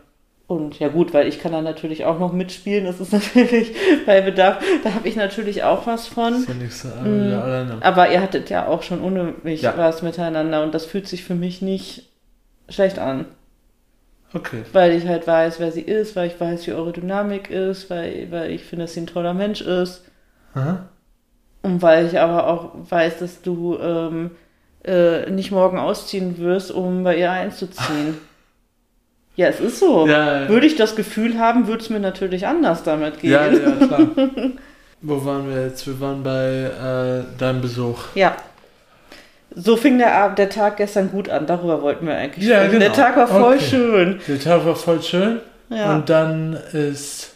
Und ja gut, weil ich kann da natürlich auch noch mitspielen. Das ist natürlich bei Bedarf. Da habe ich natürlich auch was von. Ja Mhm. wieder alleine. Aber ihr hattet ja auch schon ohne mich Ja. was miteinander und das fühlt sich für mich nicht schlecht an. Okay. Weil ich halt weiß, wer sie ist, weil ich weiß, wie eure Dynamik ist, weil, weil ich finde, dass sie ein toller Mensch ist. Aha. Und weil ich aber auch weiß, dass du ähm, äh, nicht morgen ausziehen wirst, um bei ihr einzuziehen. Ja, es ist so. Ja, ja. Würde ich das Gefühl haben, würde es mir natürlich anders damit gehen. Ja, ja, klar. Wo waren wir jetzt? Wir waren bei äh, deinem Besuch. Ja. So fing der, Abend, der Tag gestern gut an. Darüber wollten wir eigentlich Ja, sprechen. Der genau. Tag war voll Okay. schön. Der Tag war voll schön. Ja. Und dann ist,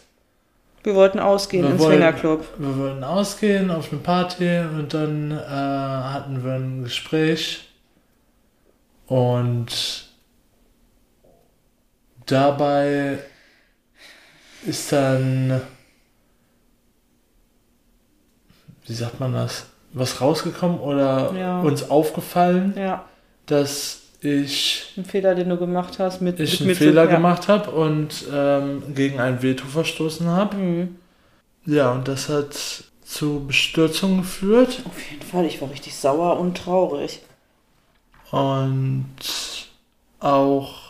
wir wollten ausgehen Wir ins Swingerclub. wir wollten ausgehen auf eine Party und dann äh, hatten wir ein Gespräch. Und dabei ist dann, wie sagt man das, was rausgekommen oder Ja. uns aufgefallen, Ja, dass ich, ein Fehler, den du gemacht hast mit ich mit, einen mit Fehler ja. gemacht habe und ähm, gegen ein Veto verstoßen habe. Mhm. Ja, und das hat zu Bestürzung geführt Auf jeden Fall, ich war richtig sauer und traurig. und auch,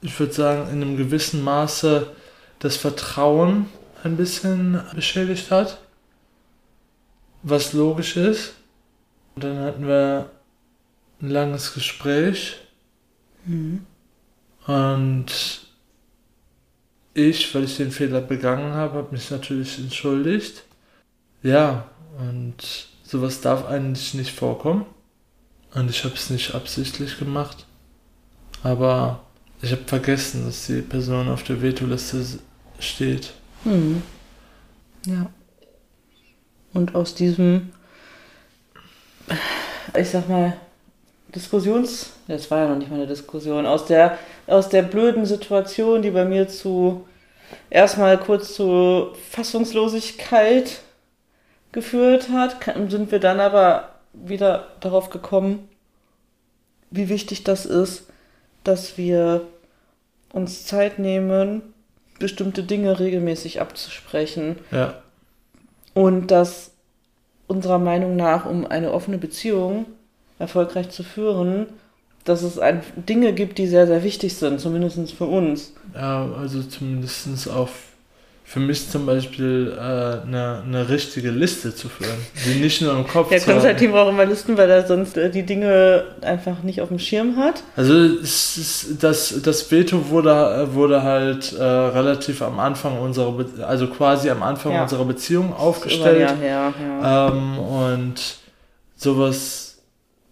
ich würde sagen, in einem gewissen Maße das Vertrauen ein bisschen beschädigt hat, was logisch ist. Und dann hatten wir ein langes Gespräch Mhm. und ich, weil ich den Fehler begangen habe, habe mich natürlich entschuldigt. Ja, und sowas darf eigentlich nicht vorkommen. Und ich habe es nicht absichtlich gemacht. Aber ich habe vergessen, dass die Person auf der Vetoliste steht. Mhm. Ja. Und aus diesem, ich sag mal, Diskussions, das war ja noch nicht mal eine Diskussion, aus der, aus der blöden Situation, die bei mir zu, erstmal kurz zu Fassungslosigkeit geführt hat, sind wir dann aber wieder darauf gekommen, wie wichtig das ist, dass wir uns Zeit nehmen, bestimmte Dinge regelmäßig abzusprechen. Ja, Und dass unserer Meinung nach, um eine offene Beziehung erfolgreich zu führen, dass es Dinge gibt, die sehr, sehr wichtig sind, zumindest für uns. ja also zumindest auf für mich zum Beispiel äh, eine, eine richtige Liste zu führen, die nicht nur im Kopf haben. Konstantin braucht immer Listen, weil er sonst äh, die Dinge einfach nicht auf dem Schirm hat. Also es ist, das, das Veto wurde, wurde halt äh, relativ am Anfang unserer, Be also quasi am Anfang Ja. unserer Beziehung aufgestellt. Jahr her, ja. Ähm, und sowas,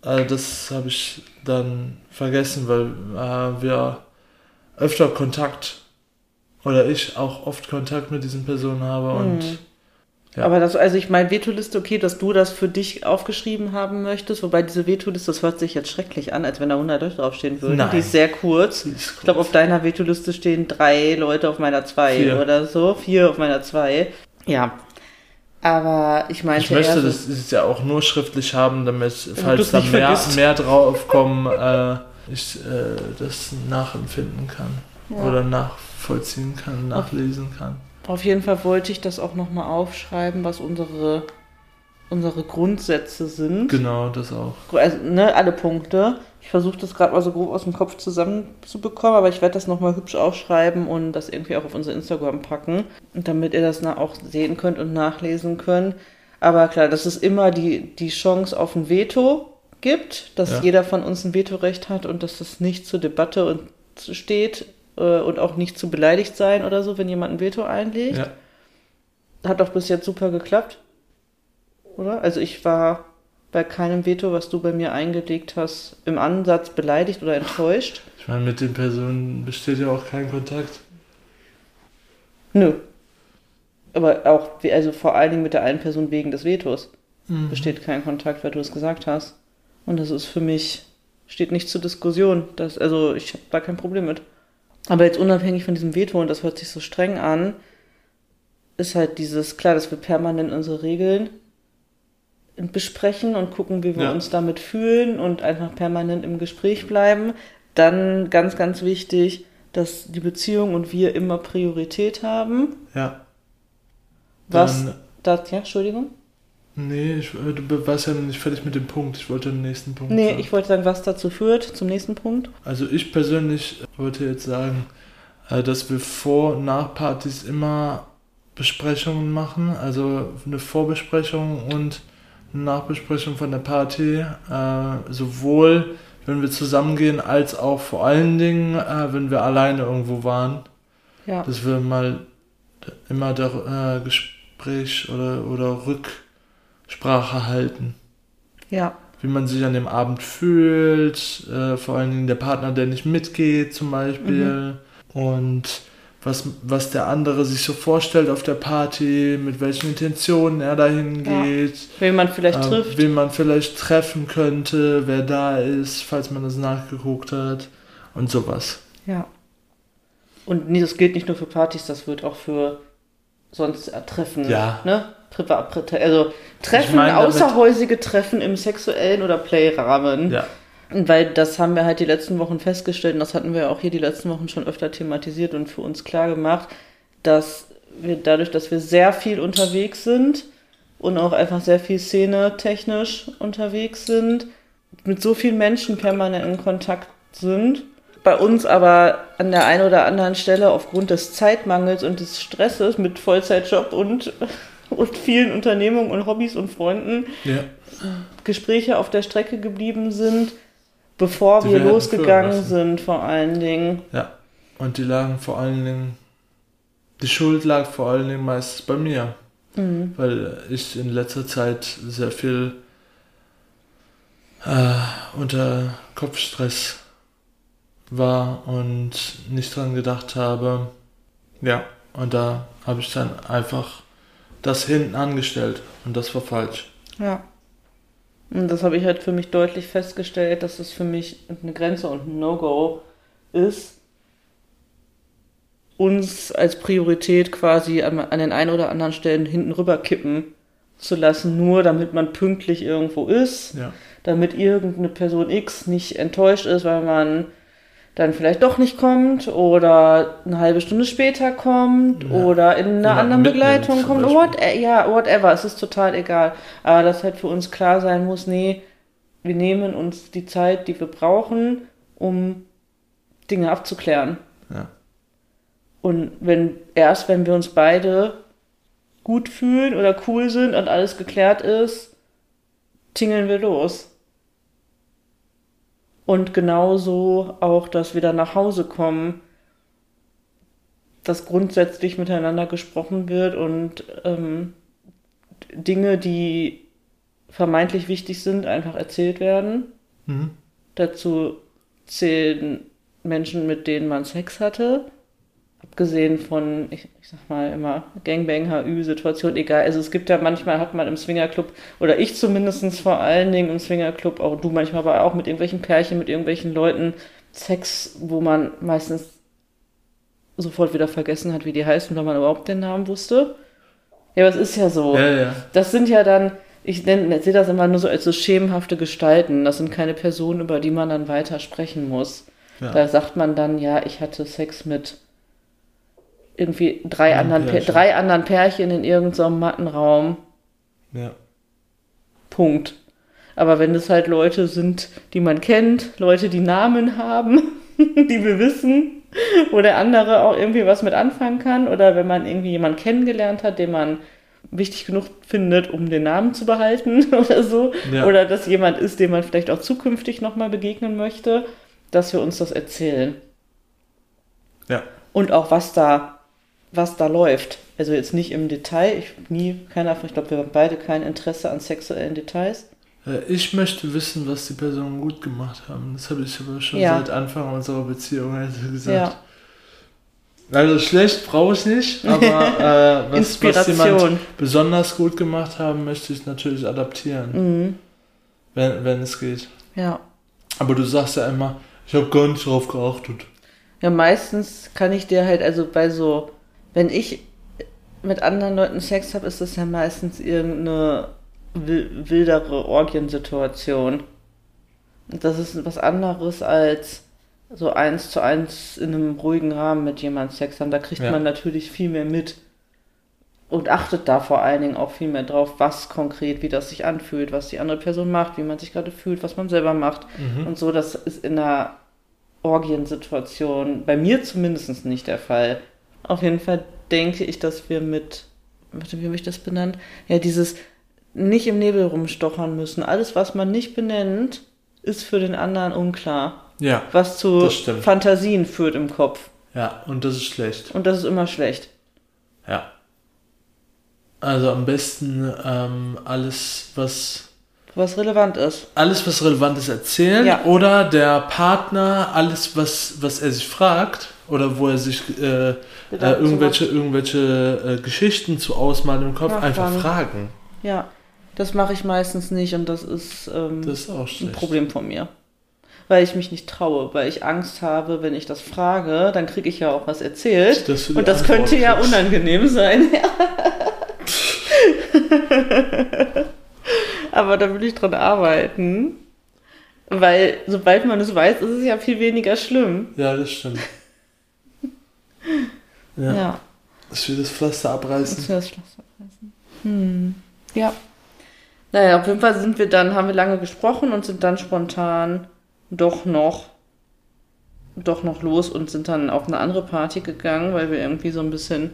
äh, das habe ich dann vergessen, weil äh, wir öfter Kontakt oder ich auch oft Kontakt mit diesen Personen habe und Mhm. ja. Aber das, also ich meine, Vetoliste, okay, dass du das für dich aufgeschrieben haben möchtest, wobei diese Vetoliste, das hört sich jetzt schrecklich an, als wenn da 100 Leute draufstehen würden. Nein. Die ist sehr kurz. ist Ich glaube, auf deiner Vetoliste stehen drei Leute auf meiner zwei Vier. oder so. Vier auf meiner zwei. Ja. Aber ich meinte Ich möchte das ist ja auch nur schriftlich haben, damit, falls da mehr, vergisst. mehr drauf kommen, äh, ich äh, das nachempfinden kann Ja. oder nachvollziehen kann, nachlesen kann. Auf jeden Fall wollte ich das auch nochmal aufschreiben, was unsere, unsere Grundsätze sind. Genau, das auch. Also, ne, alle Punkte. Ich versuche das gerade mal so grob aus dem Kopf zusammenzubekommen, aber ich werde das nochmal hübsch aufschreiben und das irgendwie auch auf unser Instagram packen, damit ihr das auch sehen könnt und nachlesen könnt. Aber klar, dass es immer die, die Chance auf ein Veto gibt, dass Ja. jeder von uns ein Vetorecht hat und dass das nicht zur Debatte und steht äh, und auch nicht zu beleidigt sein oder so, wenn jemand ein Veto einlegt. Ja. Hat doch bis jetzt super geklappt. Oder? Also ich war bei keinem Veto, was du bei mir eingelegt hast, im Ansatz beleidigt oder enttäuscht. Ich meine, mit den Personen besteht ja auch kein Kontakt. Nö. Aber auch, also vor allen Dingen mit der einen Person wegen des Vetos Mhm. besteht kein Kontakt, weil du es gesagt hast. Und das ist für mich, steht nicht zur Diskussion. Das, also ich habe da kein Problem mit. Aber jetzt unabhängig von diesem Veto, und das hört sich so streng an, ist halt dieses, klar, dass wir permanent unsere Regeln besprechen und gucken, wie wir Ja. uns damit fühlen und einfach permanent im Gespräch bleiben. Dann ganz, ganz wichtig, dass die Beziehung und wir immer Priorität haben. Ja. Was Dann- das, ja, Entschuldigung? Nee, ich, äh, du warst ja noch nicht fertig mit dem Punkt. Ich wollte den nächsten Punkt Nee, sagen. ich wollte sagen, was dazu führt, zum nächsten Punkt. Also ich persönlich wollte jetzt sagen, äh, dass wir vor und nach Partys immer Besprechungen machen, also eine Vorbesprechung und eine Nachbesprechung von der Party, äh, sowohl wenn wir zusammengehen, als auch vor allen Dingen, äh, wenn wir alleine irgendwo waren, Ja. dass wir mal immer der äh, Gespräch oder, oder Rücksprache halten Ja. wie man sich an dem Abend fühlt, äh, vor allen Dingen der Partner, der nicht mitgeht zum Beispiel und was, was der andere sich so vorstellt auf der Party, mit welchen Intentionen er dahin Ja. geht, Wen man vielleicht äh, trifft. wen man vielleicht treffen könnte, wer da ist, falls man das nachgeguckt hat und sowas. Ja. Und nee, das gilt nicht nur für Partys, das wird auch für sonst Treffen, Ja. ne? Privat, Pri- also Treffen, Ich damit- außerhäusige Treffen im sexuellen oder Playrahmen. Ja, Weil das haben wir halt die letzten Wochen festgestellt und das hatten wir auch hier die letzten Wochen schon öfter thematisiert und für uns klar gemacht, dass wir dadurch, dass wir sehr viel unterwegs sind und auch einfach sehr viel Szene-technisch unterwegs sind, mit so vielen Menschen permanent in Kontakt sind, bei uns aber an der einen oder anderen Stelle aufgrund des Zeitmangels und des Stresses mit Vollzeitjob und, und vielen Unternehmungen und Hobbys und Freunden ja, Gespräche auf der Strecke geblieben sind, bevor Die wir losgegangen sind, vor allen Dingen. ja. Und die lagen vor allen Dingen, die Schuld lag vor allen Dingen meistens bei mir. Mhm. weil ich in letzter Zeit sehr viel äh, unter Kopfstress war und nicht dran gedacht habe. Ja, und da habe ich dann einfach das hinten angestellt und das war falsch. Ja. Und das habe ich halt für mich deutlich festgestellt, dass es für mich eine Grenze und ein No-Go ist, uns als Priorität quasi an, an den einen oder anderen Stellen hinten rüber kippen zu lassen, nur damit man pünktlich irgendwo ist. Ja, damit irgendeine Person X nicht enttäuscht ist, weil man dann vielleicht doch nicht kommt oder eine halbe Stunde später kommt Ja. oder in einer Jemanden anderen Begleitung kommt. What, äh, ja, whatever, es ist total egal. Aber dass halt für uns klar sein muss, nee, wir nehmen uns die Zeit, die wir brauchen, um Dinge abzuklären. ja, Und wenn erst, wenn wir uns beide gut fühlen oder cool sind und alles geklärt ist, tingeln wir los. Und genauso auch, dass wir dann nach Hause kommen, dass grundsätzlich miteinander gesprochen wird und ähm, Dinge, die vermeintlich wichtig sind, einfach erzählt werden. mhm. Dazu zählen Menschen, mit denen man Sex hatte. Abgesehen von, ich, ich sag mal immer, Gangbang, HÜ-Situation, egal. Also es gibt ja manchmal, hat man im Swingerclub, oder ich zumindest vor allen Dingen im Swingerclub, auch du manchmal, aber auch mit irgendwelchen Pärchen, mit irgendwelchen Leuten Sex, wo man meistens sofort wieder vergessen hat, wie die heißen, weil man überhaupt den Namen wusste. Ja, aber es ist ja so. ja, ja, Das sind ja dann, ich sehe das immer nur so als so schemenhafte Gestalten. Das sind keine Personen, über die man dann weiter sprechen muss. ja. Da sagt man dann, ja, ich hatte Sex mit irgendwie drei, Ein anderen, Pärchen. drei anderen Pärchen in irgendeinem Mattenraum. ja. Punkt. Aber wenn es halt Leute sind, die man kennt, Leute, die Namen haben, die wir wissen, wo der andere auch irgendwie was mit anfangen kann, oder wenn man irgendwie jemanden kennengelernt hat, den man wichtig genug findet, um den Namen zu behalten oder so, Ja. oder dass jemand ist, dem man vielleicht auch zukünftig nochmal begegnen möchte, dass wir uns das erzählen. ja. Und auch was da, was da läuft. Also jetzt nicht im Detail, ich nie, keiner, ich glaube, wir haben beide kein Interesse an sexuellen Details. Äh, Ich möchte wissen, was die Personen gut gemacht haben. Das habe ich aber schon Ja. seit Anfang unserer Beziehung also gesagt. Ja. Also schlecht brauche ich nicht, aber äh, was, was jemand besonders gut gemacht haben, möchte ich natürlich adaptieren, Mhm. wenn, wenn es geht. Ja. Aber du sagst ja immer, ich habe gar nicht drauf geachtet. Ja, meistens kann ich dir halt, also bei so, wenn ich mit anderen Leuten Sex habe, ist das ja meistens irgendeine wildere Orgiensituation. Das ist was anderes als so eins zu eins in einem ruhigen Rahmen mit jemandem Sex haben. Da kriegt ja. man natürlich viel mehr mit und achtet da vor allen Dingen auch viel mehr drauf, was konkret, wie das sich anfühlt, was die andere Person macht, wie man sich gerade fühlt, was man selber macht. Mhm. Und so, das ist in einer Orgiensituation bei mir zumindest nicht der Fall. Auf jeden Fall denke ich, dass wir mit, warte, wie habe ich das benannt? Ja, dieses nicht im Nebel rumstochern müssen. Alles, was man nicht benennt, ist für den anderen unklar. Ja. Was zu Fantasien führt im Kopf. Ja, und das ist schlecht. Und das ist immer schlecht. Ja. Also am besten ähm, alles, was was relevant ist. Alles, was relevant ist, erzählen. Ja. Oder der Partner alles, was, was er sich fragt oder wo er sich äh, äh, irgendwelche, irgendwelche äh, Geschichten zu ausmalen im Kopf, Nachfragen. einfach fragen. Ja, das mache ich meistens nicht und das ist, ähm, das ist ein Problem von mir. Weil ich mich nicht traue, weil ich Angst habe, wenn ich das frage, dann kriege ich ja auch was erzählt. Und das Antwort könnte ja unangenehm sein. Aber da will ich dran arbeiten. Weil sobald man es weiß, ist es ja viel weniger schlimm. Ja, das stimmt. Ja. ja. Das will das Pflaster abreißen. Das will das Pflaster abreißen. Hm. Ja. Naja, auf jeden Fall sind wir dann, haben wir lange gesprochen und sind dann spontan doch noch doch noch los und sind dann auf eine andere Party gegangen, weil wir irgendwie so ein bisschen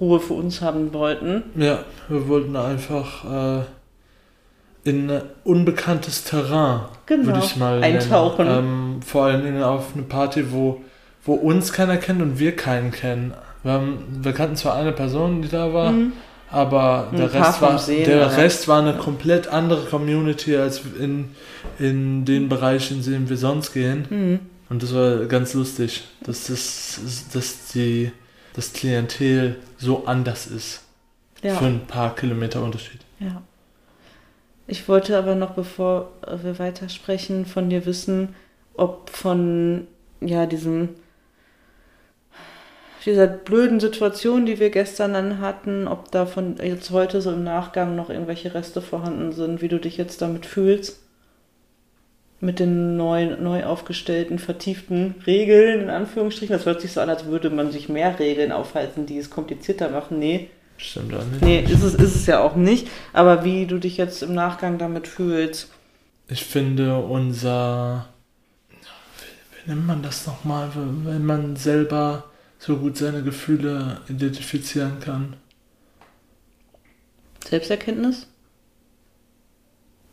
Ruhe für uns haben wollten. Ja, wir wollten einfach äh, in unbekanntes Terrain, genau. würde ich mal eintauchen. Ähm, vor allen Dingen auf eine Party, wo, wo uns keiner kennt und wir keinen kennen. Wir, haben, wir kannten zwar eine Person, die da war, mhm. aber der, Rest war, Sehen, der Rest war eine komplett andere Community als in, in den Bereichen, in denen wir sonst gehen. Mhm. Und das war ganz lustig, dass, das, dass die, das Klientel so anders ist. Ja. Für ein paar Kilometer Unterschied. Ja. Ich wollte aber noch, bevor wir weitersprechen, von dir wissen, ob von ja diesem dieser blöden Situation, die wir gestern dann hatten, ob davon jetzt heute so im Nachgang noch irgendwelche Reste vorhanden sind, wie du dich jetzt damit fühlst. Mit den neuen, neu aufgestellten, vertieften Regeln, in Anführungsstrichen. Das hört sich so an, als würde man sich mehr Regeln aufhalten, die es komplizierter machen. Nee, Stimmt auch nicht. Nee, ist es, ist es ja auch nicht. Aber wie du dich jetzt im Nachgang damit fühlst. Ich finde unser. Wie, nennt man das nochmal, wenn man selber so gut seine Gefühle identifizieren kann? Selbsterkenntnis?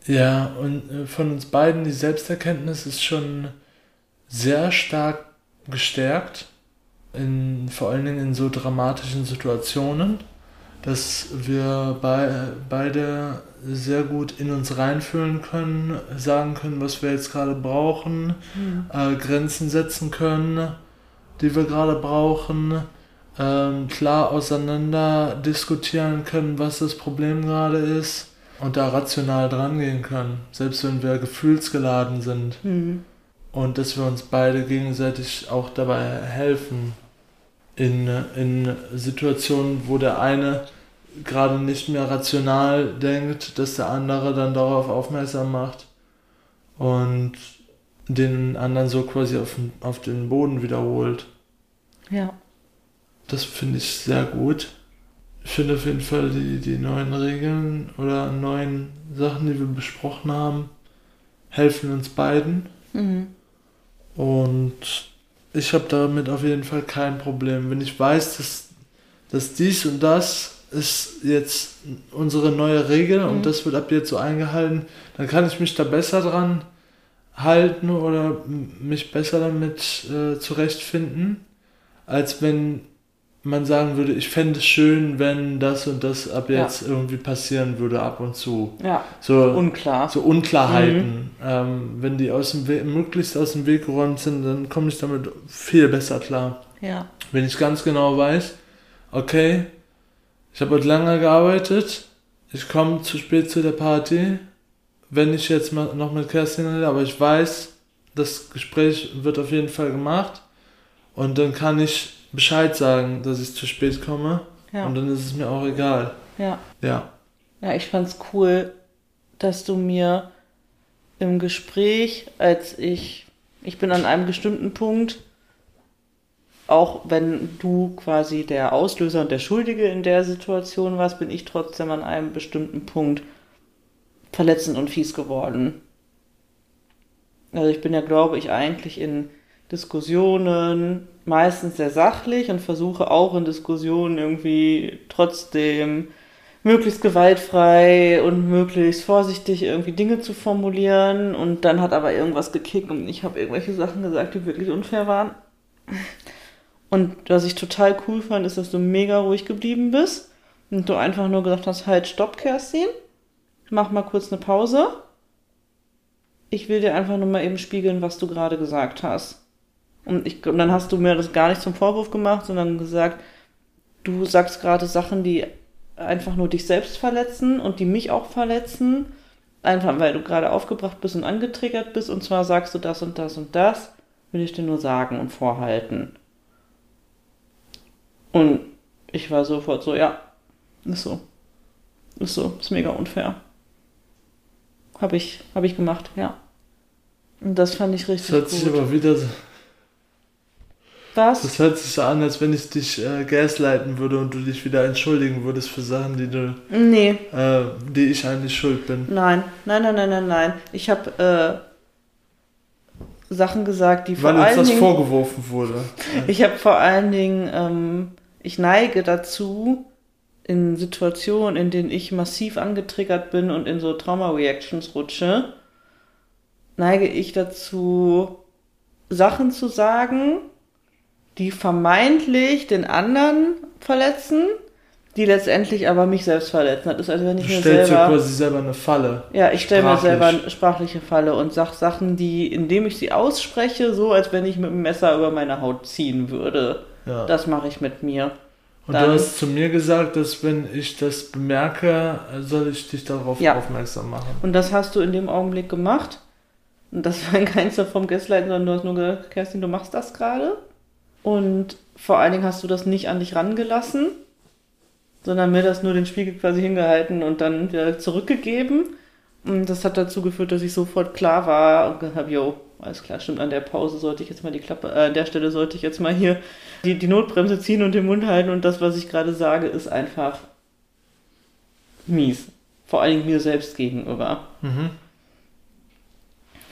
Ja, und äh, von uns beiden die Selbsterkenntnis ist schon sehr stark gestärkt, in, vor allen Dingen in so dramatischen Situationen dass wir bei, beide sehr gut in uns reinfühlen können, sagen können, was wir jetzt gerade brauchen, mhm. äh, Grenzen setzen können, die wir gerade brauchen, ähm, klar auseinander diskutieren können, was das Problem gerade ist und da rational dran gehen können, selbst wenn wir gefühlsgeladen sind. Mhm. Und dass wir uns beide gegenseitig auch dabei helfen, in, in Situationen, wo der eine gerade nicht mehr rational denkt, dass der andere dann darauf aufmerksam macht und den anderen so quasi auf, auf den Boden wiederholt. Ja. Das finde ich sehr gut. Ich finde auf jeden Fall die, die neuen Regeln oder neuen Sachen, die wir besprochen haben, helfen uns beiden. Mhm. Und ich habe damit auf jeden Fall kein Problem. Wenn ich weiß, dass, dass dies und das ist jetzt unsere neue Regel mhm. und das wird ab jetzt so eingehalten, dann kann ich mich da besser dran halten oder mich besser damit äh, zurechtfinden, als wenn man sagen würde, ich fände es schön, wenn das und das ab jetzt ja. irgendwie passieren würde, ab und zu. Ja. So unklar. So Unklarheiten. Mhm. Ähm, wenn die aus dem möglichst aus dem Weg geräumt sind, dann komme ich damit viel besser klar. Ja. Wenn ich ganz genau weiß, okay, ich habe heute lange gearbeitet, ich komme zu spät zu der Party, wenn ich jetzt noch mit Kerstin rede, aber ich weiß, das Gespräch wird auf jeden Fall gemacht Und dann kann ich Bescheid sagen, dass ich zu spät komme. Ja. Und dann ist es mir auch egal. Ja. Ja. Ja, ich fand's cool, dass du mir im Gespräch, als ich, ich bin an einem bestimmten Punkt, auch wenn du quasi der Auslöser und der Schuldige in der Situation warst, bin ich trotzdem an einem bestimmten Punkt verletzend und fies geworden. Also ich bin ja, glaube ich, eigentlich in Diskussionen meistens sehr sachlich und versuche auch in Diskussionen irgendwie trotzdem möglichst gewaltfrei und möglichst vorsichtig irgendwie Dinge zu formulieren und dann hat aber irgendwas gekickt und ich habe irgendwelche Sachen gesagt, die wirklich unfair waren. Und was ich total cool fand, ist, dass du mega ruhig geblieben bist und du einfach nur gesagt hast, halt, stopp, Kerstin, mach mal kurz eine Pause. Ich will dir einfach nur mal eben spiegeln, was du gerade gesagt hast. Und, ich, und dann hast du mir das gar nicht zum Vorwurf gemacht, sondern gesagt, du sagst gerade Sachen, die einfach nur dich selbst verletzen und die mich auch verletzen. Einfach weil du gerade aufgebracht bist und angetriggert bist. Und zwar sagst du das und das und das, will ich dir nur sagen und vorhalten. Und ich war sofort so, ja, ist so. Ist so, ist mega unfair. Habe ich, hab ich gemacht, ja. Und das fand ich richtig Das sich gut. aber wieder so, Was? das hört sich so an, als wenn ich dich äh, gaslighten würde und du dich wieder entschuldigen würdest für Sachen, die du, Nee, äh, die ich eigentlich schuld bin. nein, nein, nein, nein, nein, nein. Ich habe äh, Sachen gesagt, die vor Weil uns allen das Dingen... vorgeworfen wurde. Ich habe vor allen Dingen, ähm, ich neige dazu, in Situationen, in denen ich massiv angetriggert bin und in so Trauma-Reactions rutsche, neige ich dazu, Sachen zu sagen, die vermeintlich den anderen verletzen, die letztendlich aber mich selbst verletzen. Das ist, als wenn ich Du mir stellst dir selber... quasi selber eine Falle. Ja, ich stelle mir selber eine sprachliche Falle und sag Sachen, die, indem ich sie ausspreche, so als wenn ich mit dem Messer über meine Haut ziehen würde. Ja. Das mache ich mit mir. und dann- du hast zu mir gesagt, dass wenn ich das bemerke, soll ich dich darauf Ja. aufmerksam machen. Und das hast du in dem Augenblick gemacht. Und das war in keinster Form Gaslighten, sondern du hast nur gesagt, Kerstin, du machst das gerade. Und vor allen Dingen hast du das nicht an dich rangelassen, sondern mir das nur den Spiegel quasi hingehalten und dann wieder zurückgegeben. Und das hat dazu geführt, dass ich sofort klar war und gesagt habe, jo, alles klar, stimmt, an der Pause sollte ich jetzt mal die Klappe, äh, an der Stelle sollte ich jetzt mal hier die, die Notbremse ziehen und den Mund halten und das, was ich gerade sage, ist einfach mies. Vor allen Dingen mir selbst gegenüber. Mhm.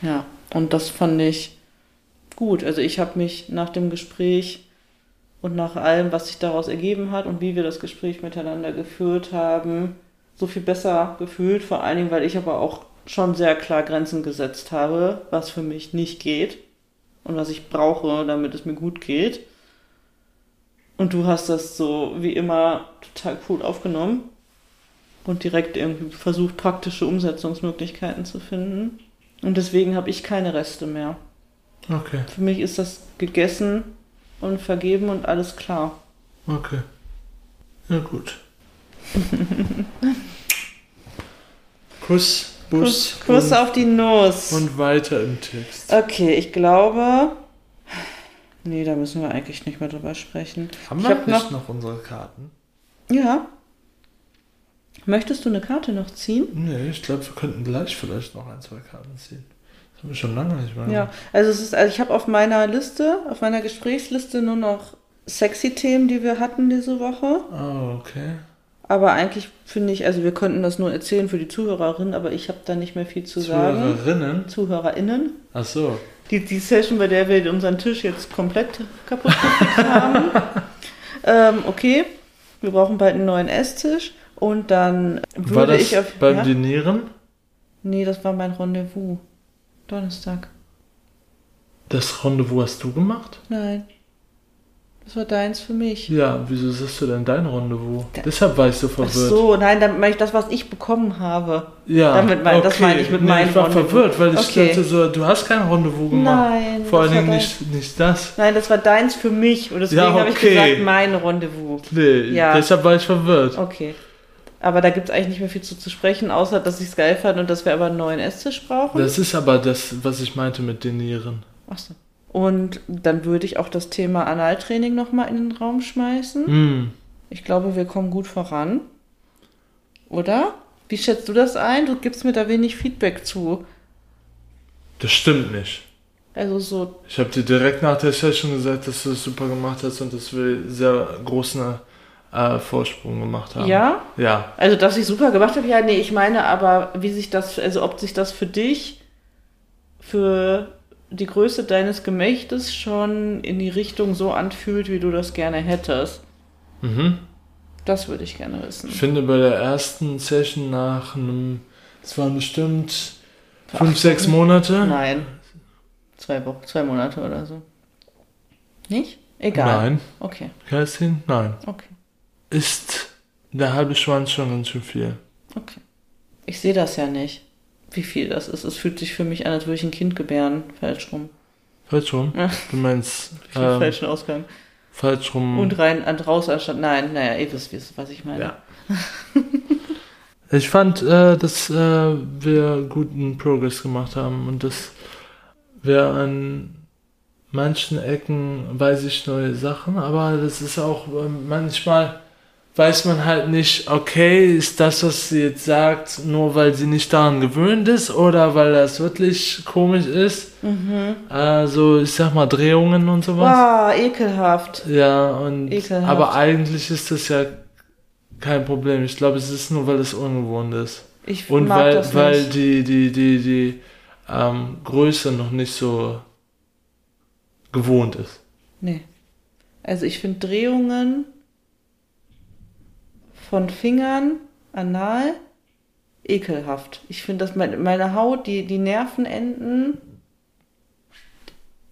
Ja, und das fand ich gut. Also ich habe mich nach dem Gespräch und nach allem, was sich daraus ergeben hat und wie wir das Gespräch miteinander geführt haben, so viel besser gefühlt. Vor allen Dingen, weil ich aber auch schon sehr klar Grenzen gesetzt habe, was für mich nicht geht und was ich brauche, damit es mir gut geht. Und du hast das so wie immer total cool aufgenommen und direkt irgendwie versucht, praktische Umsetzungsmöglichkeiten zu finden. Und deswegen habe ich keine Reste mehr. Okay, Für mich ist das gegessen und vergeben und alles klar. okay. Ja, gut. Kuss, Bus Kuss, Kuss und, auf die Nuss. und weiter im Text. okay, ich glaube. Nee, da müssen wir eigentlich nicht mehr drüber sprechen. Haben ich wir hab nicht noch unsere Karten? Ja. Möchtest du eine Karte noch ziehen? Nee, ich glaube, wir könnten gleich vielleicht noch ein, zwei Karten ziehen. Schon lange nicht mehr Ja, also es ist, also ich habe auf meiner Liste, auf meiner Gesprächsliste nur noch sexy Themen, die wir hatten diese Woche. Ah, okay. Aber eigentlich finde ich, also wir könnten das nur erzählen für die Zuhörerinnen, aber ich habe da nicht mehr viel zu sagen. Zuhörerinnen? ZuhörerInnen. Ach so. Die, die Session, bei der wir unseren Tisch jetzt komplett kaputt gemacht haben. ähm, okay, wir brauchen bald einen neuen Esstisch. Und dann würde War das ich auf. beim ja? Dinieren? Nee, das war mein Rendezvous. Donnerstag. Das Rendezvous hast du gemacht? Nein. Das war deins für mich. Ja, wieso sagst du denn dein Rendezvous? Da- Deshalb war ich so Ach verwirrt. so, nein, dann meine ich das, was ich bekommen habe. Ja, Damit mein- das meine ich mit meinem Ich war Rendezvous. verwirrt, weil ich Okay. dachte so, du hast kein Rendezvous gemacht. Nein. Vor allen Dingen nicht, nicht das. Nein, das war deins für mich. Und deswegen Ja, habe ich okay. gesagt, mein Rendezvous. Nee, Ja. deshalb war ich verwirrt. Okay. Aber da gibt es eigentlich nicht mehr viel zu, zu sprechen, außer dass ich es geil fand und dass wir aber einen neuen Esstisch brauchen. Das ist aber das, was ich meinte mit Dinieren. Achso. Und dann würde ich auch das Thema Analtraining nochmal in den Raum schmeißen. Hm. Ich glaube, wir kommen gut voran. Oder? Wie schätzt du das ein? Du gibst mir da wenig Feedback zu. Das stimmt nicht. Also so, Ich habe dir direkt nach der Session gesagt, dass du es super gemacht hast und dass wir sehr großen äh, Vorsprung gemacht haben. ja? Ja. Also, dass ich super gemacht habe, ja, nee, ich meine aber, wie sich das, also ob sich das für dich, für die Größe deines Gemächtes schon in die Richtung so anfühlt, wie du das gerne hättest. Mhm. Das würde ich gerne wissen. Ich finde bei der ersten Session nach einem, das waren bestimmt fünf, sechs Monate. Nein. Zwei Wochen, zwei Monate oder so. Nicht? Egal. Nein. Okay, Kerstin? Nein. okay, Ist der halbe Schwanz schon ganz schön viel. okay. Ich sehe das ja nicht, wie viel das ist. Es fühlt sich für mich an, als würde ich ein Kind gebären. Falsch rum. Falsch rum? Ja. Du meinst ähm, falschen Ausgang. falsch rum. Und rein an raus anstatt. Nein, naja, ihr wisst, wisst, was ich meine. Ja. Ich fand, äh, dass äh, wir guten Progress gemacht haben und dass wir an manchen Ecken weiß ich neue Sachen, aber das ist auch äh, manchmal weiß man halt nicht, okay, ist das, was sie jetzt sagt, nur weil sie nicht daran gewöhnt ist oder weil das wirklich komisch ist. Mhm. Also, ich sag mal, Drehungen und sowas. Wow, ekelhaft. Ja, und Ekelhaft. aber eigentlich ist das ja kein Problem. Ich glaube, es ist nur, weil es ungewohnt ist. Ich Und mag weil, das weil nicht. die, die, die, die ähm, Größe noch nicht so gewohnt ist. Nee. Also ich finde Drehungen von Fingern anal ekelhaft. Ich finde, dass meine, meine Haut, die, die Nervenenden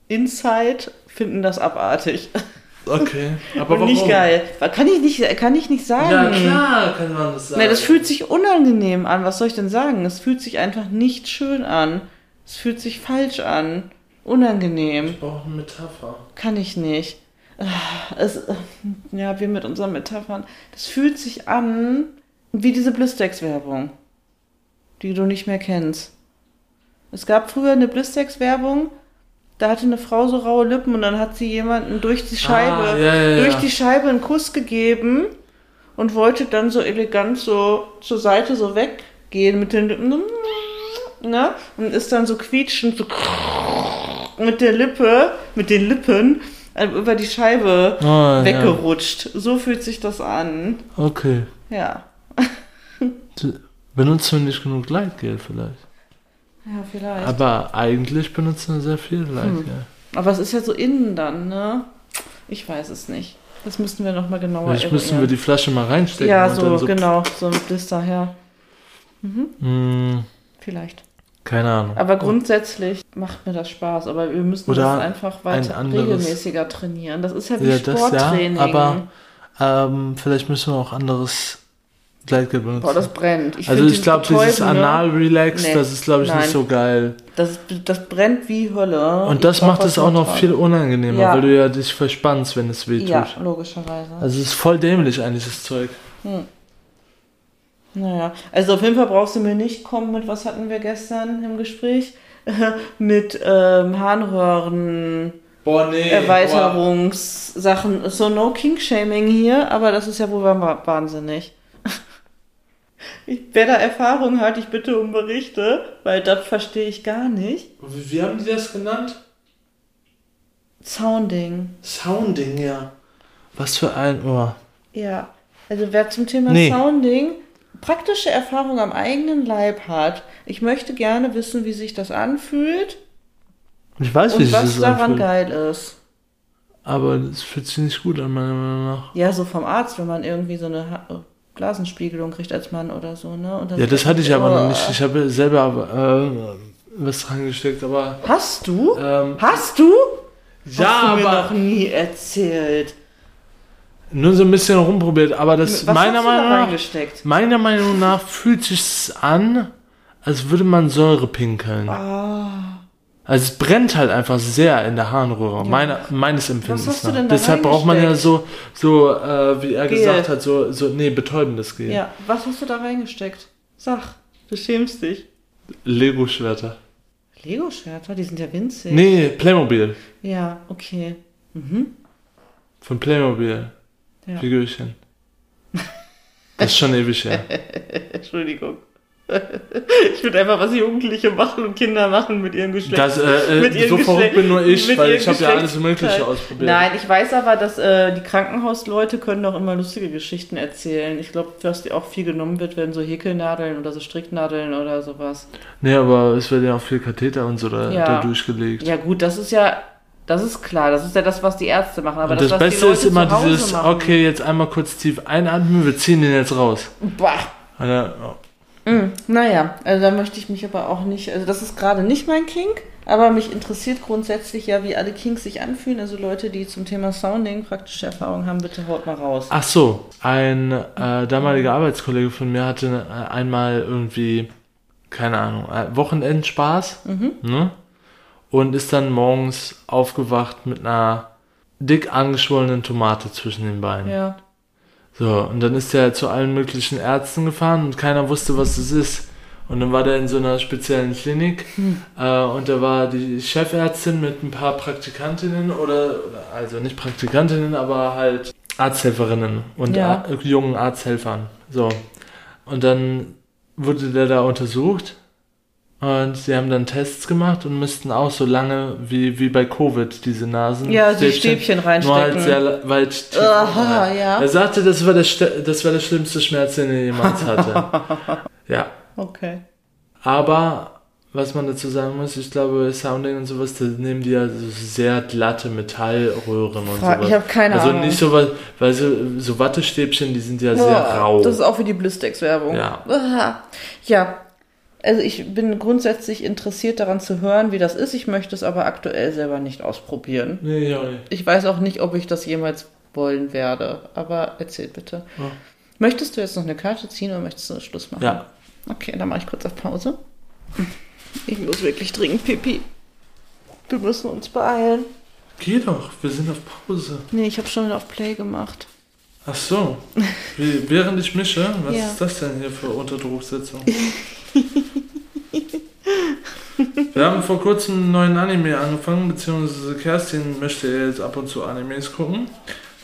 inside finden das abartig. Okay, aber Und nicht geil. Kann ich nicht, kann ich nicht sagen. Ja, klar kann man das sagen. Nee, das fühlt sich unangenehm an. Was soll ich denn sagen? Es fühlt sich einfach nicht schön an. Es fühlt sich falsch an. Unangenehm. Ich brauche eine Metapher. Kann ich nicht. Ah, Es, ja, wir mit unseren Metaphern. Das fühlt sich an wie diese Blistex-Werbung, die du nicht mehr kennst. Es gab früher eine Blistex-Werbung, da hatte eine Frau so raue Lippen und dann hat sie jemanden durch die Scheibe, Ah, ja, ja, ja. durch die Scheibe einen Kuss gegeben und wollte dann so elegant so zur Seite so weggehen mit den Lippen, ne? Und ist dann so quietschend so mit der Lippe, mit den Lippen über die Scheibe Ah, weggerutscht. So fühlt sich das an. Ja. Okay. Ja. Benutzen wir nicht genug Gleitgel vielleicht. Ja, vielleicht. Aber eigentlich benutzen wir sehr viel Gleitgel. Aber es ist ja so innen dann, ne? Ich weiß es nicht. Das müssten wir nochmal genauer Vielleicht müssen wir eruieren. die Flasche mal reinstecken. Ja, so, so genau. So ein Blister, ja. Hm, Vielleicht. Keine Ahnung. Aber grundsätzlich macht mir das Spaß. Aber wir müssen Oder das einfach ein weiter anderes- regelmäßiger trainieren. Das ist ja wie Ja, das ja, Sporttraining. aber- Ähm, vielleicht müssen wir auch anderes Gleitgel benutzen. Boah, das brennt. Ich also ich glaube, dieses? Anal-Relax, Nee, das ist, glaube ich, nein. nicht so geil. Das, das brennt wie Hölle. Und das macht es auch noch viel unangenehmer, Ja. weil du ja dich verspannst, wenn es weh tut. Ja, logischerweise. Also es ist voll dämlich eigentlich, das Zeug. Naja, also auf jeden Fall brauchst du mir nicht kommen mit, was hatten wir gestern im Gespräch? mit ähm, Harnröhren, Boah, nee. Erweiterungssachen. So no King-Shaming hier, aber das ist ja wohl wa- wahnsinnig. Ich, wer da Erfahrung hat, ich bitte um Berichte, weil das verstehe ich gar nicht. Wie, wie haben die das genannt? Sounding. Sounding, ja. Was für ein Ohr. Ja, also wer zum Thema Nee. Sounding praktische Erfahrung am eigenen Leib hat, ich möchte gerne wissen, wie sich das anfühlt Ich weiß, wie und sich was das daran anfühlt. geil ist. Aber es fühlt sich nicht gut an, meiner Meinung nach. Ja, so vom Arzt, wenn man irgendwie so eine Ha- Blasenspiegelung kriegt als Mann oder so, ne? Ja, das hatte ich aber noch nicht. Ich habe selber äh, was reingesteckt, aber. Hast du? Ähm, Hast du? ja, Hast du mir aber noch nie erzählt. Nur so ein bisschen rumprobiert. Aber das Was meiner hast du da Meinung nach, reingesteckt? meiner Meinung nach fühlt sich an, als würde man Säure pinkeln. Ah, Also es brennt halt einfach sehr in der Harnröhre, meiner, meines Empfindens hast du denn da Deshalb braucht man ja so, so äh, wie er Gel. gesagt hat, so, so nee, betäubendes Gel. ja. Was hast du da reingesteckt? Sag, du schämst dich. Lego-Schwerter. Lego-Schwerter, die sind ja winzig. Nee, Playmobil. Ja, okay. Mhm. Von Playmobil. Ja. Figürchen. Das ist schon ewig her. Entschuldigung. Ich finde einfach, was Jugendliche machen und Kinder machen mit ihrem Geschlecht. Das, äh, mit äh, ihrem so verrückt Geschlecht- bin nur ich, mit weil ich habe ja alles Mögliche ausprobiert. Nein, ich weiß aber, dass äh, die Krankenhausleute können doch immer lustige Geschichten erzählen. Ich glaube, was dir auch viel genommen wird, werden so Häkelnadeln oder so Stricknadeln oder sowas. Nee, aber es wird ja auch viel Katheter und so da, Ja. da durchgelegt. Ja gut, das ist ja, das ist klar. Das ist ja das, was die Ärzte machen. Aber das, was Beste ist immer dieses, machen. okay, jetzt einmal kurz tief einatmen, wir ziehen den jetzt raus. Bah. Und dann, oh, Mm, naja, also da möchte ich mich aber auch nicht, also das ist gerade nicht mein Kink, aber mich interessiert grundsätzlich ja, wie alle Kinks sich anfühlen. Also Leute, die zum Thema Sounding praktische Erfahrung haben, bitte haut mal raus. Ach so, ein äh, damaliger Arbeitskollege von mir hatte äh, einmal irgendwie, keine Ahnung, äh, Wochenendspaß, ne? Und ist dann morgens aufgewacht mit einer dick angeschwollenen Tomate zwischen den Beinen. Ja. So, und dann ist er zu allen möglichen Ärzten gefahren und keiner wusste, was es ist. Und dann war der in so einer speziellen Klinik äh, und da war die Chefärztin mit ein paar Praktikantinnen oder, also nicht Praktikantinnen, aber halt Arzthelferinnen und Ja. Jungen Arzthelfern. So. Und dann wurde der da untersucht und sie haben dann Tests gemacht und müssten auch so lange wie, wie bei Covid diese Nasen. Ja, die Stäbchen Nur halt reinstecken. sehr weit. Aha, ja. Er sagte, das war der, das war der schlimmste Schmerz, den er jemals hatte. ja. Okay. Aber, was man dazu sagen muss, ich glaube, Sounding und sowas, da nehmen die ja so sehr glatte Metallröhren und sowas. ich hab keine also Ahnung. nicht so was, weil so, so Wattestäbchen, die sind ja sehr Ja, rau. Das ist auch wie die Blistex-Werbung. Ja. Ja. Also ich bin grundsätzlich interessiert daran zu hören, wie das ist. Ich möchte es aber aktuell selber nicht ausprobieren. nee, ja, nicht. Ich weiß auch nicht, ob ich das jemals wollen werde. Aber erzähl bitte. Ja. Möchtest du jetzt noch eine Karte ziehen oder möchtest du Schluss machen? Ja. Okay, dann mache ich kurz auf Pause. Ich muss wirklich dringend pipi. Wir müssen uns beeilen. Geh doch, wir sind auf Pause. Nee, ich habe schon auf Play gemacht. Ach so. Wie, während ich mische, was Ja. ist das denn hier für Unterdrucksetzung? Wir haben vor kurzem einen neuen Anime angefangen, beziehungsweise Kerstin möchte jetzt ab und zu Animes gucken.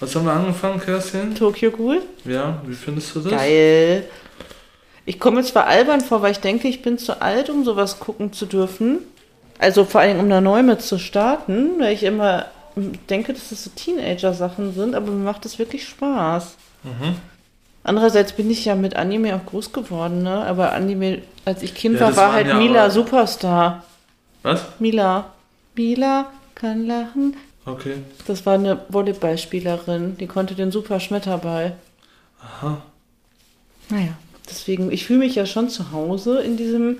Was haben wir angefangen, Kerstin? Tokyo Ghoul? Ja, wie findest du das? Geil. Ich komme mir zwar albern vor, weil ich denke, ich bin zu alt, um sowas gucken zu dürfen. Also vor allem, um da neu mit zu starten, weil ich immer denke, dass das so Teenager-Sachen sind, aber mir macht das wirklich Spaß. Mhm. Andererseits bin ich ja mit Anime auch groß geworden, ne? Aber Anime, als ich Kind Ja, war, war halt ja Mila aber- Superstar. Was? Mila. Mila kann lachen. Okay. Das war eine Volleyballspielerin, die konnte den super Schmetterball. Aha. Naja, deswegen, ich fühle mich ja schon zu Hause in diesem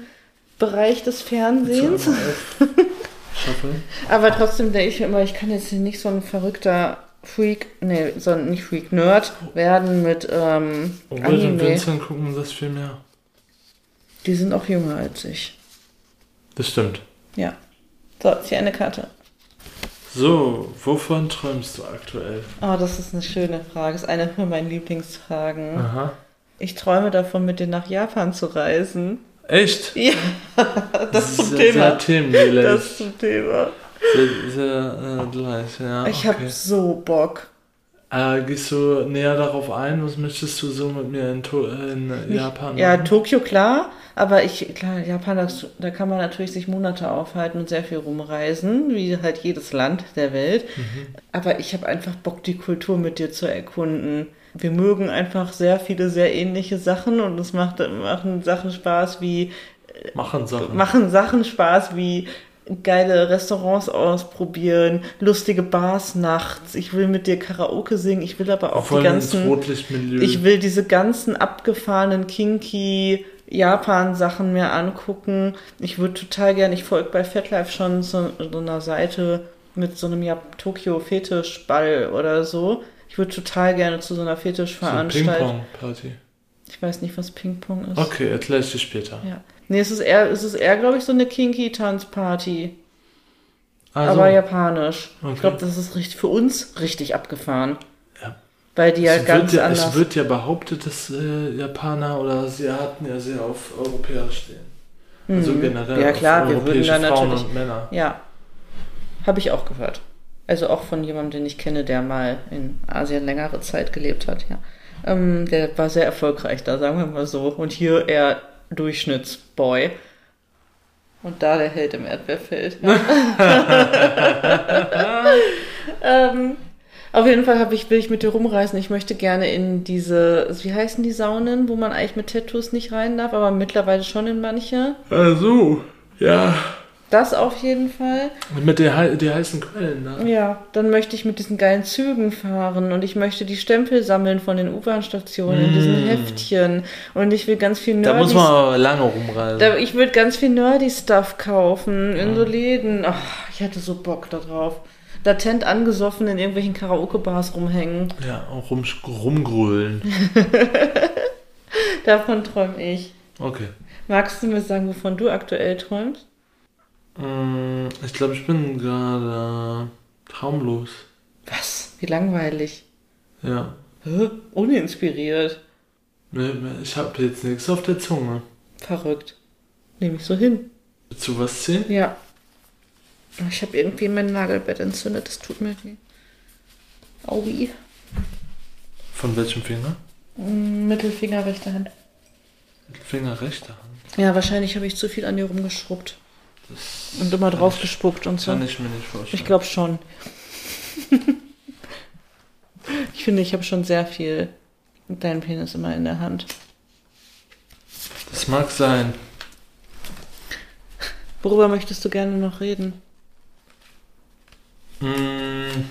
Bereich des Fernsehens. Shuffle. Aber trotzdem denke ich immer, ich kann jetzt hier nicht so ein verrückter Freak, nee, sondern nicht Freak, Nerd werden mit ähm, Obwohl, den Anime. Vincent gucken das viel mehr. Die sind auch jünger als ich. Das stimmt. Ja. So, jetzt hier eine Karte. So, wovon träumst du aktuell? Oh, das ist eine schöne Frage. Das ist eine von meinen Lieblingsfragen. Aha. Ich träume davon, mit dir nach Japan zu reisen. Echt? Ja, das ist zum sehr, Thema. Sehr themengelähmt. Das ist zum Thema. Sehr, sehr äh, gleich, ja. Ich okay. habe so Bock. Äh, gehst du näher darauf ein? Was möchtest du so mit mir in, to in Japan Ja, machen? Tokio klar, aber ich, klar, Japan, das, da kann man natürlich sich Monate aufhalten und sehr viel rumreisen, wie halt jedes Land der Welt. Aber ich habe einfach Bock, die Kultur mit dir zu erkunden. Wir mögen einfach sehr viele sehr ähnliche Sachen und es macht machen Sachen Spaß wie Machen Sachen. machen Sachen Spaß wie geile Restaurants ausprobieren, lustige Bars nachts. Ich will mit dir Karaoke singen, ich will aber auch Voll die ganzen ich will diese ganzen abgefahrenen kinky Japan-Sachen mir angucken. Ich würde total gerne, ich folge bei FatLife schon so, so einer Seite mit so einem ja, Tokio-Fetischball oder so. Ich würde total gerne zu so einer so Fetischveranstaltung. Ping-Pong-Party. ich weiß nicht, was Ping-Pong ist. Okay, erkläre ich dir später. Ja. Nee, es ist eher, es ist eher, glaube ich, so eine kinky-Tanzparty. Also, aber japanisch. Okay. Ich glaube, das ist richtig, für uns richtig abgefahren. Ja. Weil die ja es, ganz wird ja, anders. es wird ja behauptet, dass äh, Japaner oder Asiaten ja sehr auf Europäer stehen. Also Mhm. generell Ja, auf klar, wir würden europäische da Frauen natürlich- und Männer. Ja, habe ich auch gehört. Also auch von jemandem, den ich kenne, der mal in Asien längere Zeit gelebt hat, ja. Ähm, der war sehr erfolgreich da, sagen wir mal so. Und hier eher Durchschnittsboy. Und da der Held im Erdbeerfeld. ähm, auf jeden Fall ich, will ich mit dir rumreisen. Ich möchte gerne in diese, wie heißen die Saunen, wo man eigentlich mit Tattoos nicht rein darf, aber mittlerweile schon in manche. Also, ja. Das auf jeden Fall. Mit der, der heißen Quellen, ne? Ja, dann möchte ich mit diesen geilen Zügen fahren und ich möchte die Stempel sammeln von den U-Bahn-Stationen, in diesen Mm. Heftchen. Und ich will ganz viel Da nerdy muss man aber lange rumreisen. da, ich würde ganz viel Nerdy-Stuff kaufen in Ja. so Läden. Ach, ich hatte so Bock da drauf. Latent angesoffen in irgendwelchen Karaoke-Bars rumhängen. ja, auch rum, rumgrölen. Davon träume ich. Okay. Magst du mir sagen, wovon du aktuell träumst? Mm, Ich glaube, ich bin gerade traumlos. Was? Wie langweilig. Ja. Hä? Uninspiriert. Nee, Ich habe jetzt nichts auf der Zunge. Verrückt. Nehme ich so hin. Willst du was ziehen? Ja. Ich habe irgendwie mein Nagelbett entzündet. Das tut mir weh. Aui. Von welchem Finger? Mm, Mittelfinger, rechte Hand. Finger rechter Hand. Ja, wahrscheinlich habe ich zu viel an dir rumgeschrubbt. Das Und immer drauf gespuckt und so. Kann ich mir nicht vorstellen. Ich glaube schon. ich finde, ich habe schon sehr viel mit deinem Penis immer in der Hand. Das mag sein. Worüber möchtest du gerne noch reden? Mm,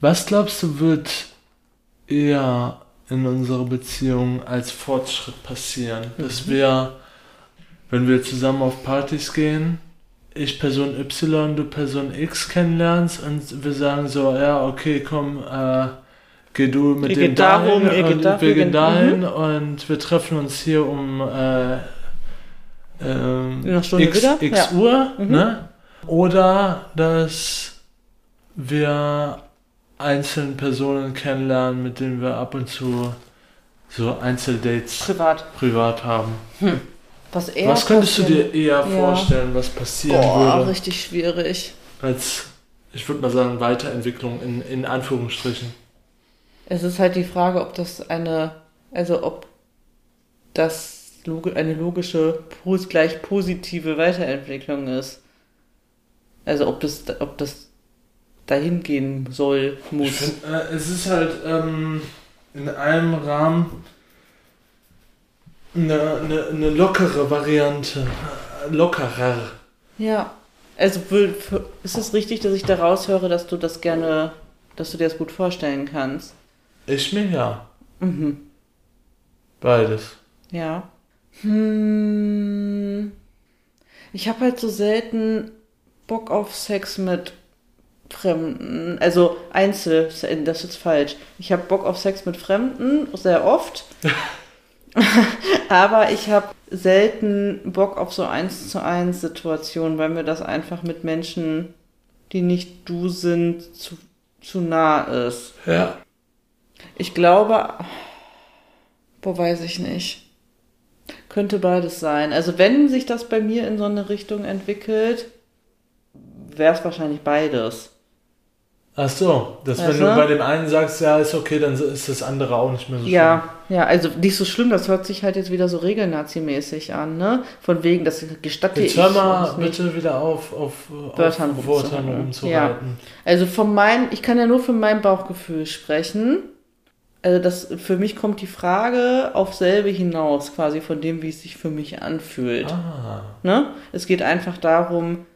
Was glaubst du wird eher in unserer Beziehung als Fortschritt passieren? Dass wir, wenn wir zusammen auf Partys gehen, ich Person Y, du Person X kennenlernst und wir sagen so, ja, okay, komm, äh, geh du mit dem darum, dahin geht und dafür, wir gehen dahin und wir treffen uns hier um äh, Stunde X? X Ja. Uhr, Mhm. ne? Oder dass wir einzelne Personen kennenlernen, mit denen wir ab und zu so Einzeldates Privat. privat haben. Was eher was könntest du passieren- dir eher vorstellen, was passieren Boah, würde, richtig schwierig. als, ich würde mal sagen, Weiterentwicklung in, in Anführungsstrichen? Es ist halt die Frage, ob das eine, also ob das eine logische, gleich positive Weiterentwicklung ist. Also ob das, ob das dahin gehen soll, muss. find, äh, es ist halt ähm, in einem Rahmen eine, eine, eine lockere Variante. Lockerer. Ja. Also ist es richtig, dass ich da raushöre, dass du das gerne, dass du dir das gut vorstellen kannst? Ich mir ja. Mhm. Beides. Ja. Hm. Ich habe halt so selten Bock auf Sex mit Fremden. Also Einzel, das ist jetzt falsch. Ich habe Bock auf Sex mit Fremden, sehr oft. Aber ich habe selten Bock auf so eins zu eins Situationen, weil mir das einfach mit Menschen, die nicht du sind, zu, zu nah ist. Ja. Ich glaube, boah, weiß ich nicht. Könnte beides sein. Also wenn sich das bei mir in so eine Richtung entwickelt, wäre es wahrscheinlich beides. Ach so, dass wenn Weißt du bei dem einen sagst, ja, ist okay, dann ist das andere auch nicht mehr so Ja, ja, also nicht so schlimm, das hört sich halt jetzt wieder so regelnazi-mäßig an, ne? Von wegen, das gestatte schlimm. Jetzt ich hör mal bitte wieder auf, auf, Wörtern auf Wörtern rumzureiten. rumzureiten. Also von meinem, ich kann ja nur von meinem Bauchgefühl sprechen. Also das, für mich kommt die Frage auf selbe hinaus, quasi von dem, wie es sich für mich anfühlt. Ah, Ne? Es geht einfach darum,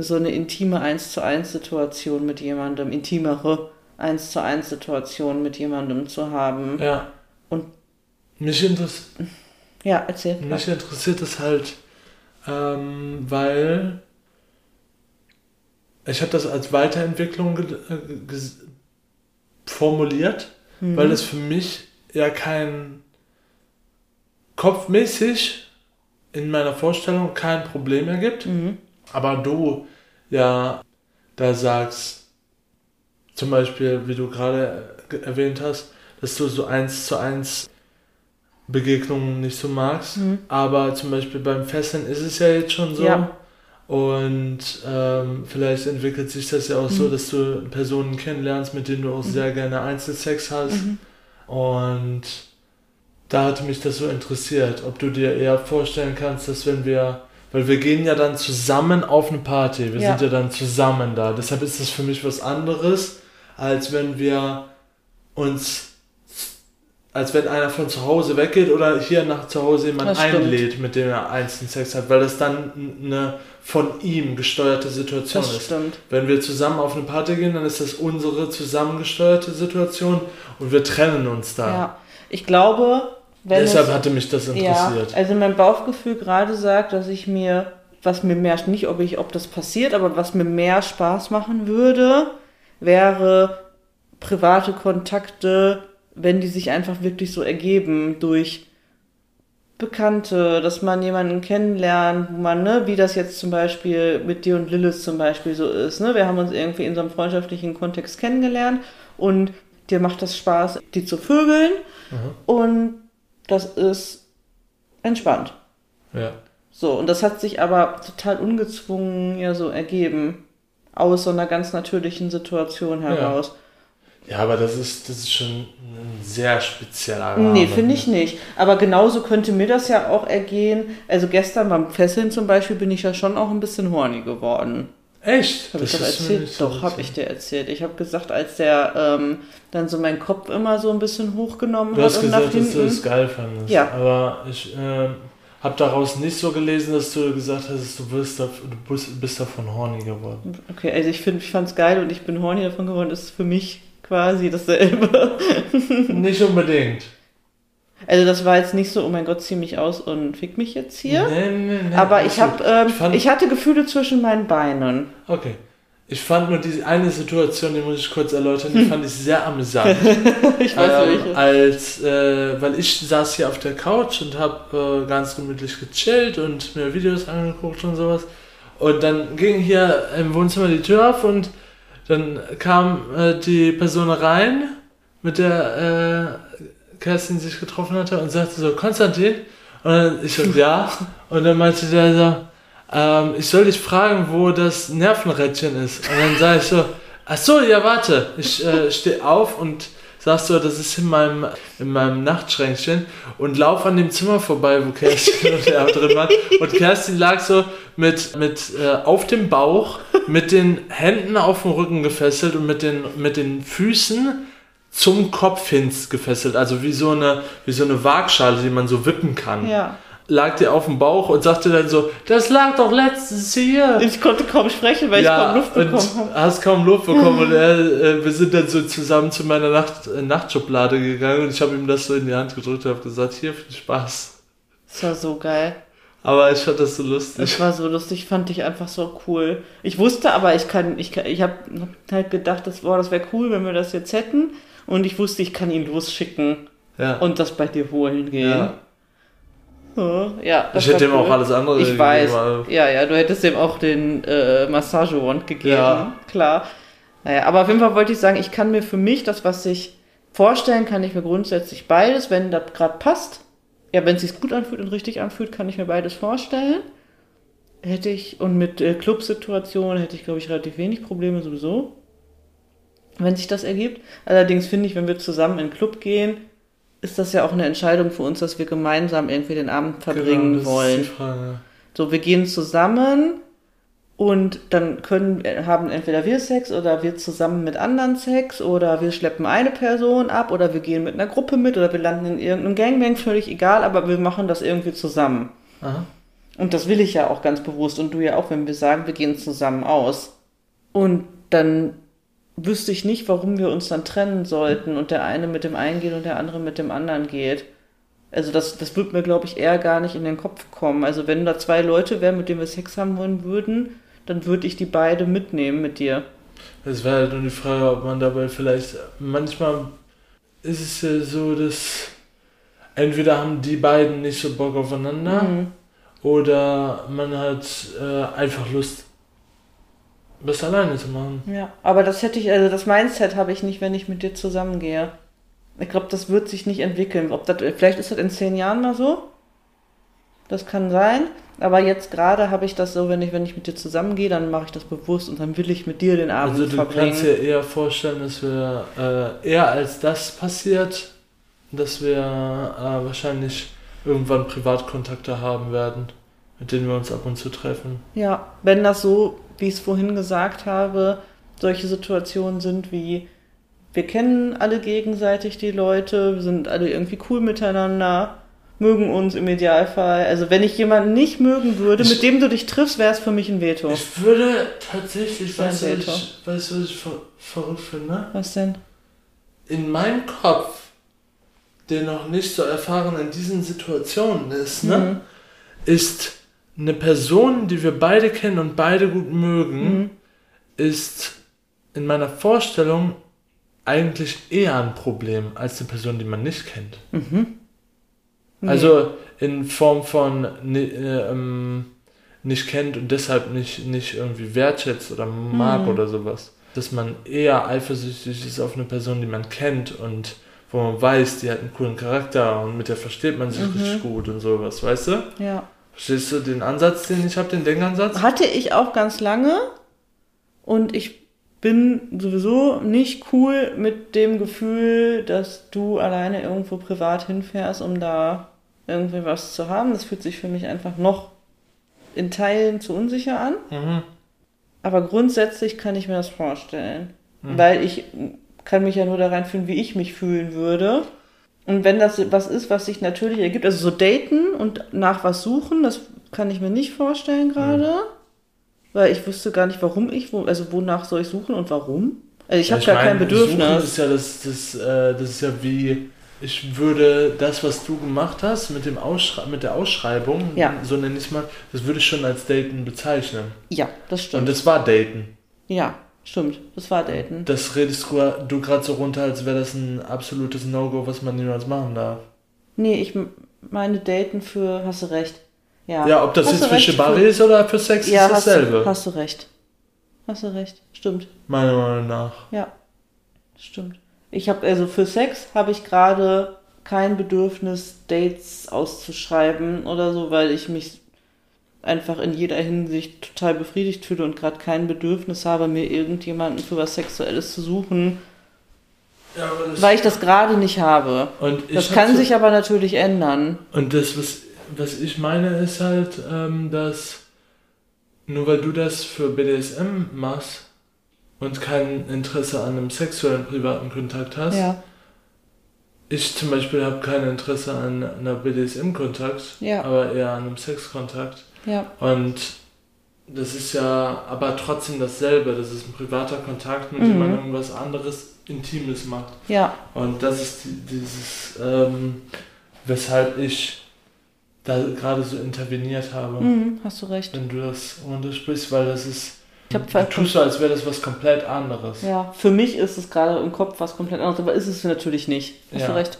so eine intime 1 zu 1 Situation mit jemandem, intimere 1 zu 1 Situation mit jemandem zu haben. ja. Und- mich, interess Ja, erzähl. mich interessiert es halt, ähm, weil ich habe das als Weiterentwicklung äh, formuliert, Mhm. weil es für mich ja kein kopfmäßig in meiner Vorstellung kein Problem ergibt. Mhm. Aber du ja da sagst, zum Beispiel, wie du gerade ge- erwähnt hast, dass du so eins zu eins Begegnungen nicht so magst. Mhm. Aber zum Beispiel beim Fesseln ist es ja jetzt schon so. Ja. Und ähm, vielleicht entwickelt sich das ja auch mhm. so, dass du Personen kennenlernst, mit denen du auch mhm. sehr gerne Einzelsex hast. Mhm. Und da hatte mich das so interessiert, ob du dir eher vorstellen kannst, dass wenn wir, weil wir gehen ja dann zusammen auf eine Party, wir ja. sind ja dann zusammen da. Deshalb ist das für mich was anderes, als wenn wir uns als wenn einer von zu Hause weggeht oder hier nach zu Hause jemand einlädt, mit dem er einzelnen Sex hat, weil das dann eine von ihm gesteuerte Situation das ist. Stimmt. Wenn wir zusammen auf eine Party gehen, dann ist das unsere zusammengesteuerte Situation und wir trennen uns da. Ja, ich glaube, Deshalb es, hatte mich das interessiert. Ja, also mein Bauchgefühl gerade sagt, dass ich mir, was mir mehr, nicht ob ich, ob das passiert, aber was mir mehr Spaß machen würde, wäre private Kontakte wenn die sich einfach wirklich so ergeben durch Bekannte, dass man jemanden kennenlernt, wo man, ne, wie das jetzt zum Beispiel mit dir und Lilith zum Beispiel so ist, ne, wir haben uns irgendwie in so einem freundschaftlichen Kontext kennengelernt und dir macht das Spaß, die zu vögeln mhm. und das ist entspannt. Ja. So, und das hat sich aber total ungezwungen ja so ergeben, aus so einer ganz natürlichen Situation heraus. Ja. Ja, aber das ist, das ist schon ein sehr spezieller Rahmen. Nee, finde ich nicht. Aber genauso könnte mir das ja auch ergehen. Also gestern beim Fesseln zum Beispiel bin ich ja schon auch ein bisschen horny geworden. Echt? Habe ich das erzählt? Doch, habe ich dir erzählt. Ich habe gesagt, als der ähm, dann so meinen Kopf immer so ein bisschen hochgenommen du hat und gesagt, nach hinten. dass du es geil fandest. Ja. Aber ich äh, habe daraus nicht so gelesen, dass du gesagt hast, du bist, du bist davon horny geworden. Okay, also ich finde, ich fand es geil und ich bin horny davon geworden. Das ist für mich quasi dasselbe. nicht unbedingt. Also das war jetzt nicht so, oh mein Gott, zieh mich aus und fick mich jetzt hier. Nee, nee, nee. Aber ich, hab, ähm, ich, ich hatte Gefühle zwischen meinen Beinen. Okay. Ich fand nur diese eine Situation, die muss ich kurz erläutern, die fand ich sehr amüsant. ich weiß ähm, welche. Als, äh, weil ich saß hier auf der Couch und habe äh, ganz gemütlich gechillt und mir Videos angeguckt und sowas. Und dann ging hier im Wohnzimmer die Tür auf und dann kam äh, die Person rein, mit der äh, Kerstin sich getroffen hatte und sagte so, Konstantin? Und dann ich so, ja. Und dann meinte der so, ähm, ich soll dich fragen, wo das Nervenrädchen ist. Und dann sage ich so, ach so, ja, warte. Ich äh, stehe auf und sagst du, das ist in meinem, in meinem Nachtschränkchen und lauf an dem Zimmer vorbei, wo Kerstin und er drin waren. Und Kerstin lag so mit, mit äh, auf dem Bauch, mit den Händen auf dem Rücken gefesselt und mit den, mit den Füßen zum Kopf hin gefesselt. Also wie so eine, wie so eine Waagschale, die man so wippen kann. Ja lag dir auf dem Bauch und sagte dann so, das lag doch letztens hier. Ich konnte kaum sprechen, weil ja, ich kaum Luft bekommen habe. hast kaum Luft bekommen und er, äh, wir sind dann so zusammen zu meiner Nacht, äh, Nachtschublade gegangen und ich habe ihm das so in die Hand gedrückt und habe gesagt, hier viel Spaß. Das war so geil. Aber ich fand das so lustig. Das war so lustig, fand ich einfach so cool. Ich wusste aber, ich kann, ich, kann, ich habe halt gedacht, das, boah, das wäre cool, wenn wir das jetzt hätten. Und ich wusste, ich kann ihn losschicken ja. und das bei dir holen gehen. Ja. Ja, ich hätte ihm cool. auch alles andere Ich weiß. Ja, ja, du hättest ihm auch den äh, Massagewand gegeben. Ja. Klar. Naja, aber auf jeden Fall wollte ich sagen, ich kann mir für mich das, was ich vorstellen, kann ich mir grundsätzlich beides, wenn das gerade passt. Ja, wenn es sich gut anfühlt und richtig anfühlt, kann ich mir beides vorstellen. Hätte ich, und mit äh, Clubsituationen hätte ich, glaube ich, relativ wenig Probleme sowieso. Wenn sich das ergibt. Allerdings finde ich, wenn wir zusammen in den Club gehen, ist das ja auch eine Entscheidung für uns, dass wir gemeinsam irgendwie den Abend verbringen genau, wollen. So, wir gehen zusammen und dann können, haben entweder wir Sex oder wir zusammen mit anderen Sex oder wir schleppen eine Person ab oder wir gehen mit einer Gruppe mit oder wir landen in irgendeinem Gangbang, völlig egal, aber wir machen das irgendwie zusammen. Aha. Und das will ich ja auch ganz bewusst und du ja auch, wenn wir sagen, wir gehen zusammen aus. Und dann wüsste ich nicht, warum wir uns dann trennen sollten und der eine mit dem einen geht und der andere mit dem anderen geht. Also das, das würde mir, glaube ich, eher gar nicht in den Kopf kommen. Also wenn da zwei Leute wären, mit denen wir Sex haben wollen würden, dann würde ich die beide mitnehmen mit dir. Es wäre halt nur die Frage, ob man dabei vielleicht, manchmal ist es ja so, dass entweder haben die beiden nicht so Bock aufeinander mhm. oder man hat äh, einfach Lust das alleine zu machen. Ja, aber das hätte ich, also das Mindset habe ich nicht, wenn ich mit dir zusammengehe. Ich glaube, das wird sich nicht entwickeln. Ob das, vielleicht ist das in zehn Jahren mal so. Das kann sein. Aber jetzt gerade habe ich das so, wenn ich, wenn ich mit dir zusammengehe, dann mache ich das bewusst und dann will ich mit dir den Abend Also du verbringen. kannst dir eher vorstellen, dass wir äh, eher als das passiert, dass wir äh, wahrscheinlich irgendwann Privatkontakte haben werden, mit denen wir uns ab und zu treffen. Ja, wenn das so, wie ich es vorhin gesagt habe, solche Situationen sind wie, wir kennen alle gegenseitig die Leute, wir sind alle irgendwie cool miteinander, mögen uns im Idealfall. Also wenn ich jemanden nicht mögen würde, Ich- mit dem du dich triffst, wäre es für mich ein Veto. Ich würde tatsächlich, weißt du, ich, weißt du, was ich ver verrückt finde? Was denn? In meinem Kopf, der noch nicht so erfahren in diesen Situationen ist, ne, Mhm. ist eine Person, die wir beide kennen und beide gut mögen, Mhm. ist in meiner Vorstellung eigentlich eher ein Problem als eine Person, die man nicht kennt. Mhm. Nee. Also in Form von äh, ähm, nicht kennt und deshalb nicht, nicht irgendwie wertschätzt oder mag Mhm. oder sowas. Dass man eher eifersüchtig ist auf eine Person, die man kennt und wo man weiß, die hat einen coolen Charakter und mit der versteht man sich Mhm. richtig gut und sowas, weißt du? Ja. Verstehst du den Ansatz, den ich habe, den Denkansatz? Hatte ich auch ganz lange und ich bin sowieso nicht cool mit dem Gefühl, dass du alleine irgendwo privat hinfährst, um da irgendwie was zu haben. Das fühlt sich für mich einfach noch in Teilen zu unsicher an. Mhm. Aber grundsätzlich kann ich mir das vorstellen. Mhm. Weil ich kann mich ja nur da reinfühlen, wie ich mich fühlen würde. Und wenn das was ist, was sich natürlich ergibt, also so daten und nach was suchen, das kann ich mir nicht vorstellen gerade. Weil ich wüsste gar nicht, warum ich, wo, also wonach soll ich suchen und warum. Also ich Ja, habe gar kein Suchen Bedürfnis. ist ja das, das, äh, das ist ja wie, ich würde das, was du gemacht hast mit, dem Ausschrei mit der Ausschreibung, Ja. so nenne ich es mal, das würde ich schon als Daten bezeichnen. Ja, das Und stimmt. das war Daten. ja, stimmt. Das war daten. Das redest du, gerade so runter, als wäre das ein absolutes No-Go, was man niemals machen darf. Nee, ich meine daten für, hast du recht. Ja, Ja, ob das Hast jetzt für Shibari ist oder für Sex, ja ist hast, dasselbe. du, hast du recht. Hast du recht. Stimmt. meiner Meinung nach. Ja, stimmt. Ich habe also für Sex habe ich gerade kein Bedürfnis, Dates auszuschreiben oder so, weil ich mich einfach in jeder Hinsicht total befriedigt fühle und gerade kein Bedürfnis habe, mir irgendjemanden für was Sexuelles zu suchen, Ja, weil ich das gerade nicht habe. Das kann so- sich aber natürlich ändern. Und das, was, was ich meine, ist halt, ähm, dass nur weil du das für BDSM machst und kein Interesse an einem sexuellen privaten Kontakt hast, Ja, ich zum Beispiel habe kein Interesse an einer BDSM-Kontakt, Ja. aber eher an einem Sexkontakt. Ja, Und das ist ja aber trotzdem dasselbe. Das ist ein privater Kontakt, mit dem Mhm. man irgendwas anderes Intimes macht. ja, Und das ist die, dieses, ähm, weshalb ich da gerade so interveniert habe, mhm, hast du recht. wenn du das runtersprichst, weil das ist, Ich hab du tust so, als wäre das was komplett anderes. Ja, für mich ist es gerade im Kopf was komplett anderes, aber ist es natürlich nicht. Hast Ja. du recht.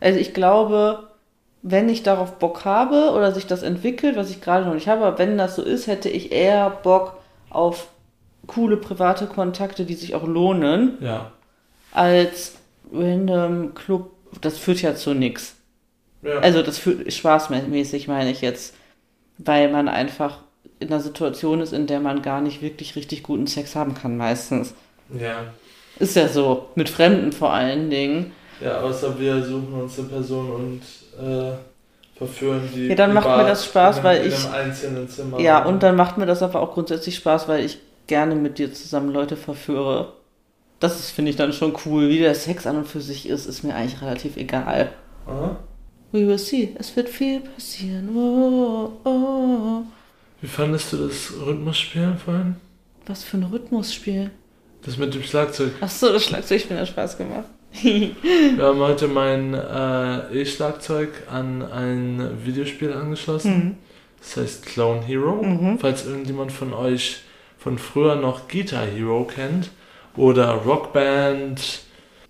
Also ich glaube, wenn ich darauf Bock habe oder sich das entwickelt, was ich gerade noch nicht habe, aber wenn das so ist, hätte ich eher Bock auf coole private Kontakte, die sich auch lohnen, Ja. als random Club. Das führt ja zu nichts. ja. Also das führt spaßmäßig, meine ich jetzt, weil man einfach in einer Situation ist, in der man gar nicht wirklich richtig guten Sex haben kann meistens. ja. Ist ja so, mit Fremden vor allen Dingen. Ja, außer wir suchen uns eine Person und äh, verführen die. Ja, dann macht mir das Spaß, in einem, weil in ich- einem einzelnen Zimmer. Ja, und dann macht mir das aber auch grundsätzlich Spaß, weil ich gerne mit dir zusammen Leute verführe. Das finde ich, dann schon cool. Wie der Sex an und für sich ist, ist mir eigentlich relativ egal. Aha. We will see. Es wird viel passieren. Oh, oh, oh. Wie fandest du das Rhythmusspiel vorhin? Was für ein Rhythmusspiel. Das mit dem Schlagzeug. Achso, das Schlagzeug hat Spaß gemacht. Wir haben heute mein äh, E-Schlagzeug an ein Videospiel angeschlossen. Mhm. Das heißt Clone Hero. Mhm. Falls irgendjemand von euch von früher noch Guitar Hero kennt oder Rockband,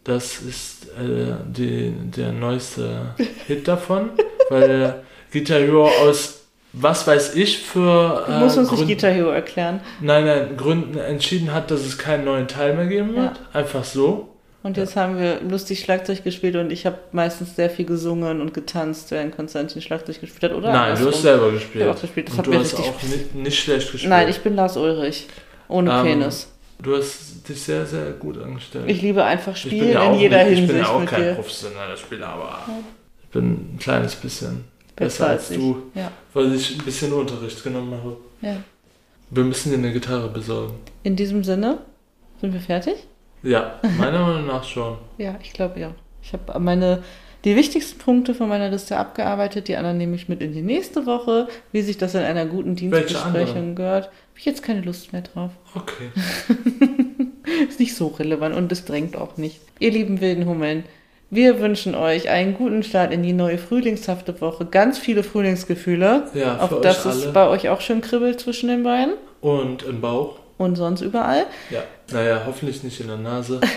das ist äh, die, der neueste Hit davon. weil Guitar Hero aus was weiß ich für Du musst uns nicht Guitar Hero erklären. nein, nein, Gründen entschieden hat, dass es keinen neuen Teil mehr geben wird. Einfach so. Und jetzt haben wir lustig Schlagzeug gespielt und ich habe meistens sehr viel gesungen und getanzt, während Konstantin Schlagzeug gespielt hat, oder? Nein, du andersrum? hast selber gespielt. Ich auch gespielt. Das und hat du mir hast auch nicht, nicht schlecht gespielt. Nein, ich bin Lars Ulrich. Ohne Ähm, Penis. Du hast dich sehr, sehr gut angestellt. Ich liebe einfach Ich Spielen auch in jeder nicht, Hinsicht Ich bin ja auch kein dir. professioneller Spieler, aber ich bin ein kleines bisschen Besser besser als ich. du, Ja, weil ich ein bisschen Unterricht genommen habe. ja. Wir müssen dir eine Gitarre besorgen. In diesem Sinne, sind wir fertig? Ja, meiner Meinung nach schon. Ja, ich glaube ja. Ich habe meine die wichtigsten Punkte von meiner Liste abgearbeitet. Die anderen nehme ich mit in die nächste Woche. Wie sich das in einer guten Dienstbesprechung gehört. Habe ich jetzt keine Lust mehr drauf. Okay. Ist nicht so relevant und es drängt auch nicht. Ihr lieben wilden Hummeln, wir wünschen euch einen guten Start in die neue frühlingshafte Woche. Ganz viele Frühlingsgefühle. Ja, für auf euch dass alle. es bei euch auch schön kribbelt zwischen den Beinen Und im Bauch? Und sonst überall. Ja. Naja, hoffentlich nicht in der Nase.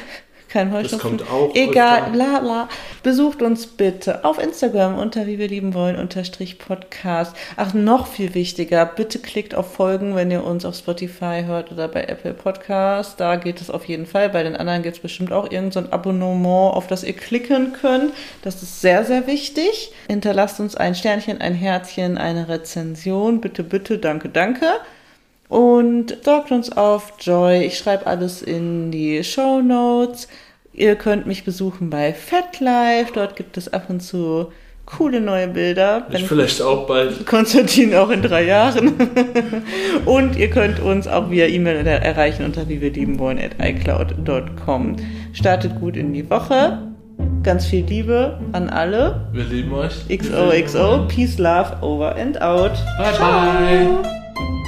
Kein Das Heuschnupfen. kommt auch. Egal, bla bla. Besucht uns bitte auf Instagram unter wie wir lieben wollen unterstrich Podcast. Ach, noch viel wichtiger, bitte klickt auf Folgen, wenn ihr uns auf Spotify hört oder bei Apple Podcast. Da geht es auf jeden Fall. Bei den anderen gibt es bestimmt auch irgendein so ein Abonnement, auf das ihr klicken könnt. Das ist sehr, sehr wichtig. Hinterlasst uns ein Sternchen, ein Herzchen, eine Rezension. Bitte, bitte, danke, danke. Und sorgt uns auf Joy. Ich schreibe alles in die Show Notes. Ihr könnt mich besuchen bei FatLife. Dort gibt es ab und zu coole neue Bilder. Ich vielleicht auch bald. Konstantin auch in drei Jahren. und ihr könnt uns auch via E-Mail erreichen unter wie wir lieben wollen at iCloud.com. Startet gut in die Woche. Ganz viel Liebe an alle. Wir lieben euch. XOXO. Peace, love, over and out. Bye Ciao. bye.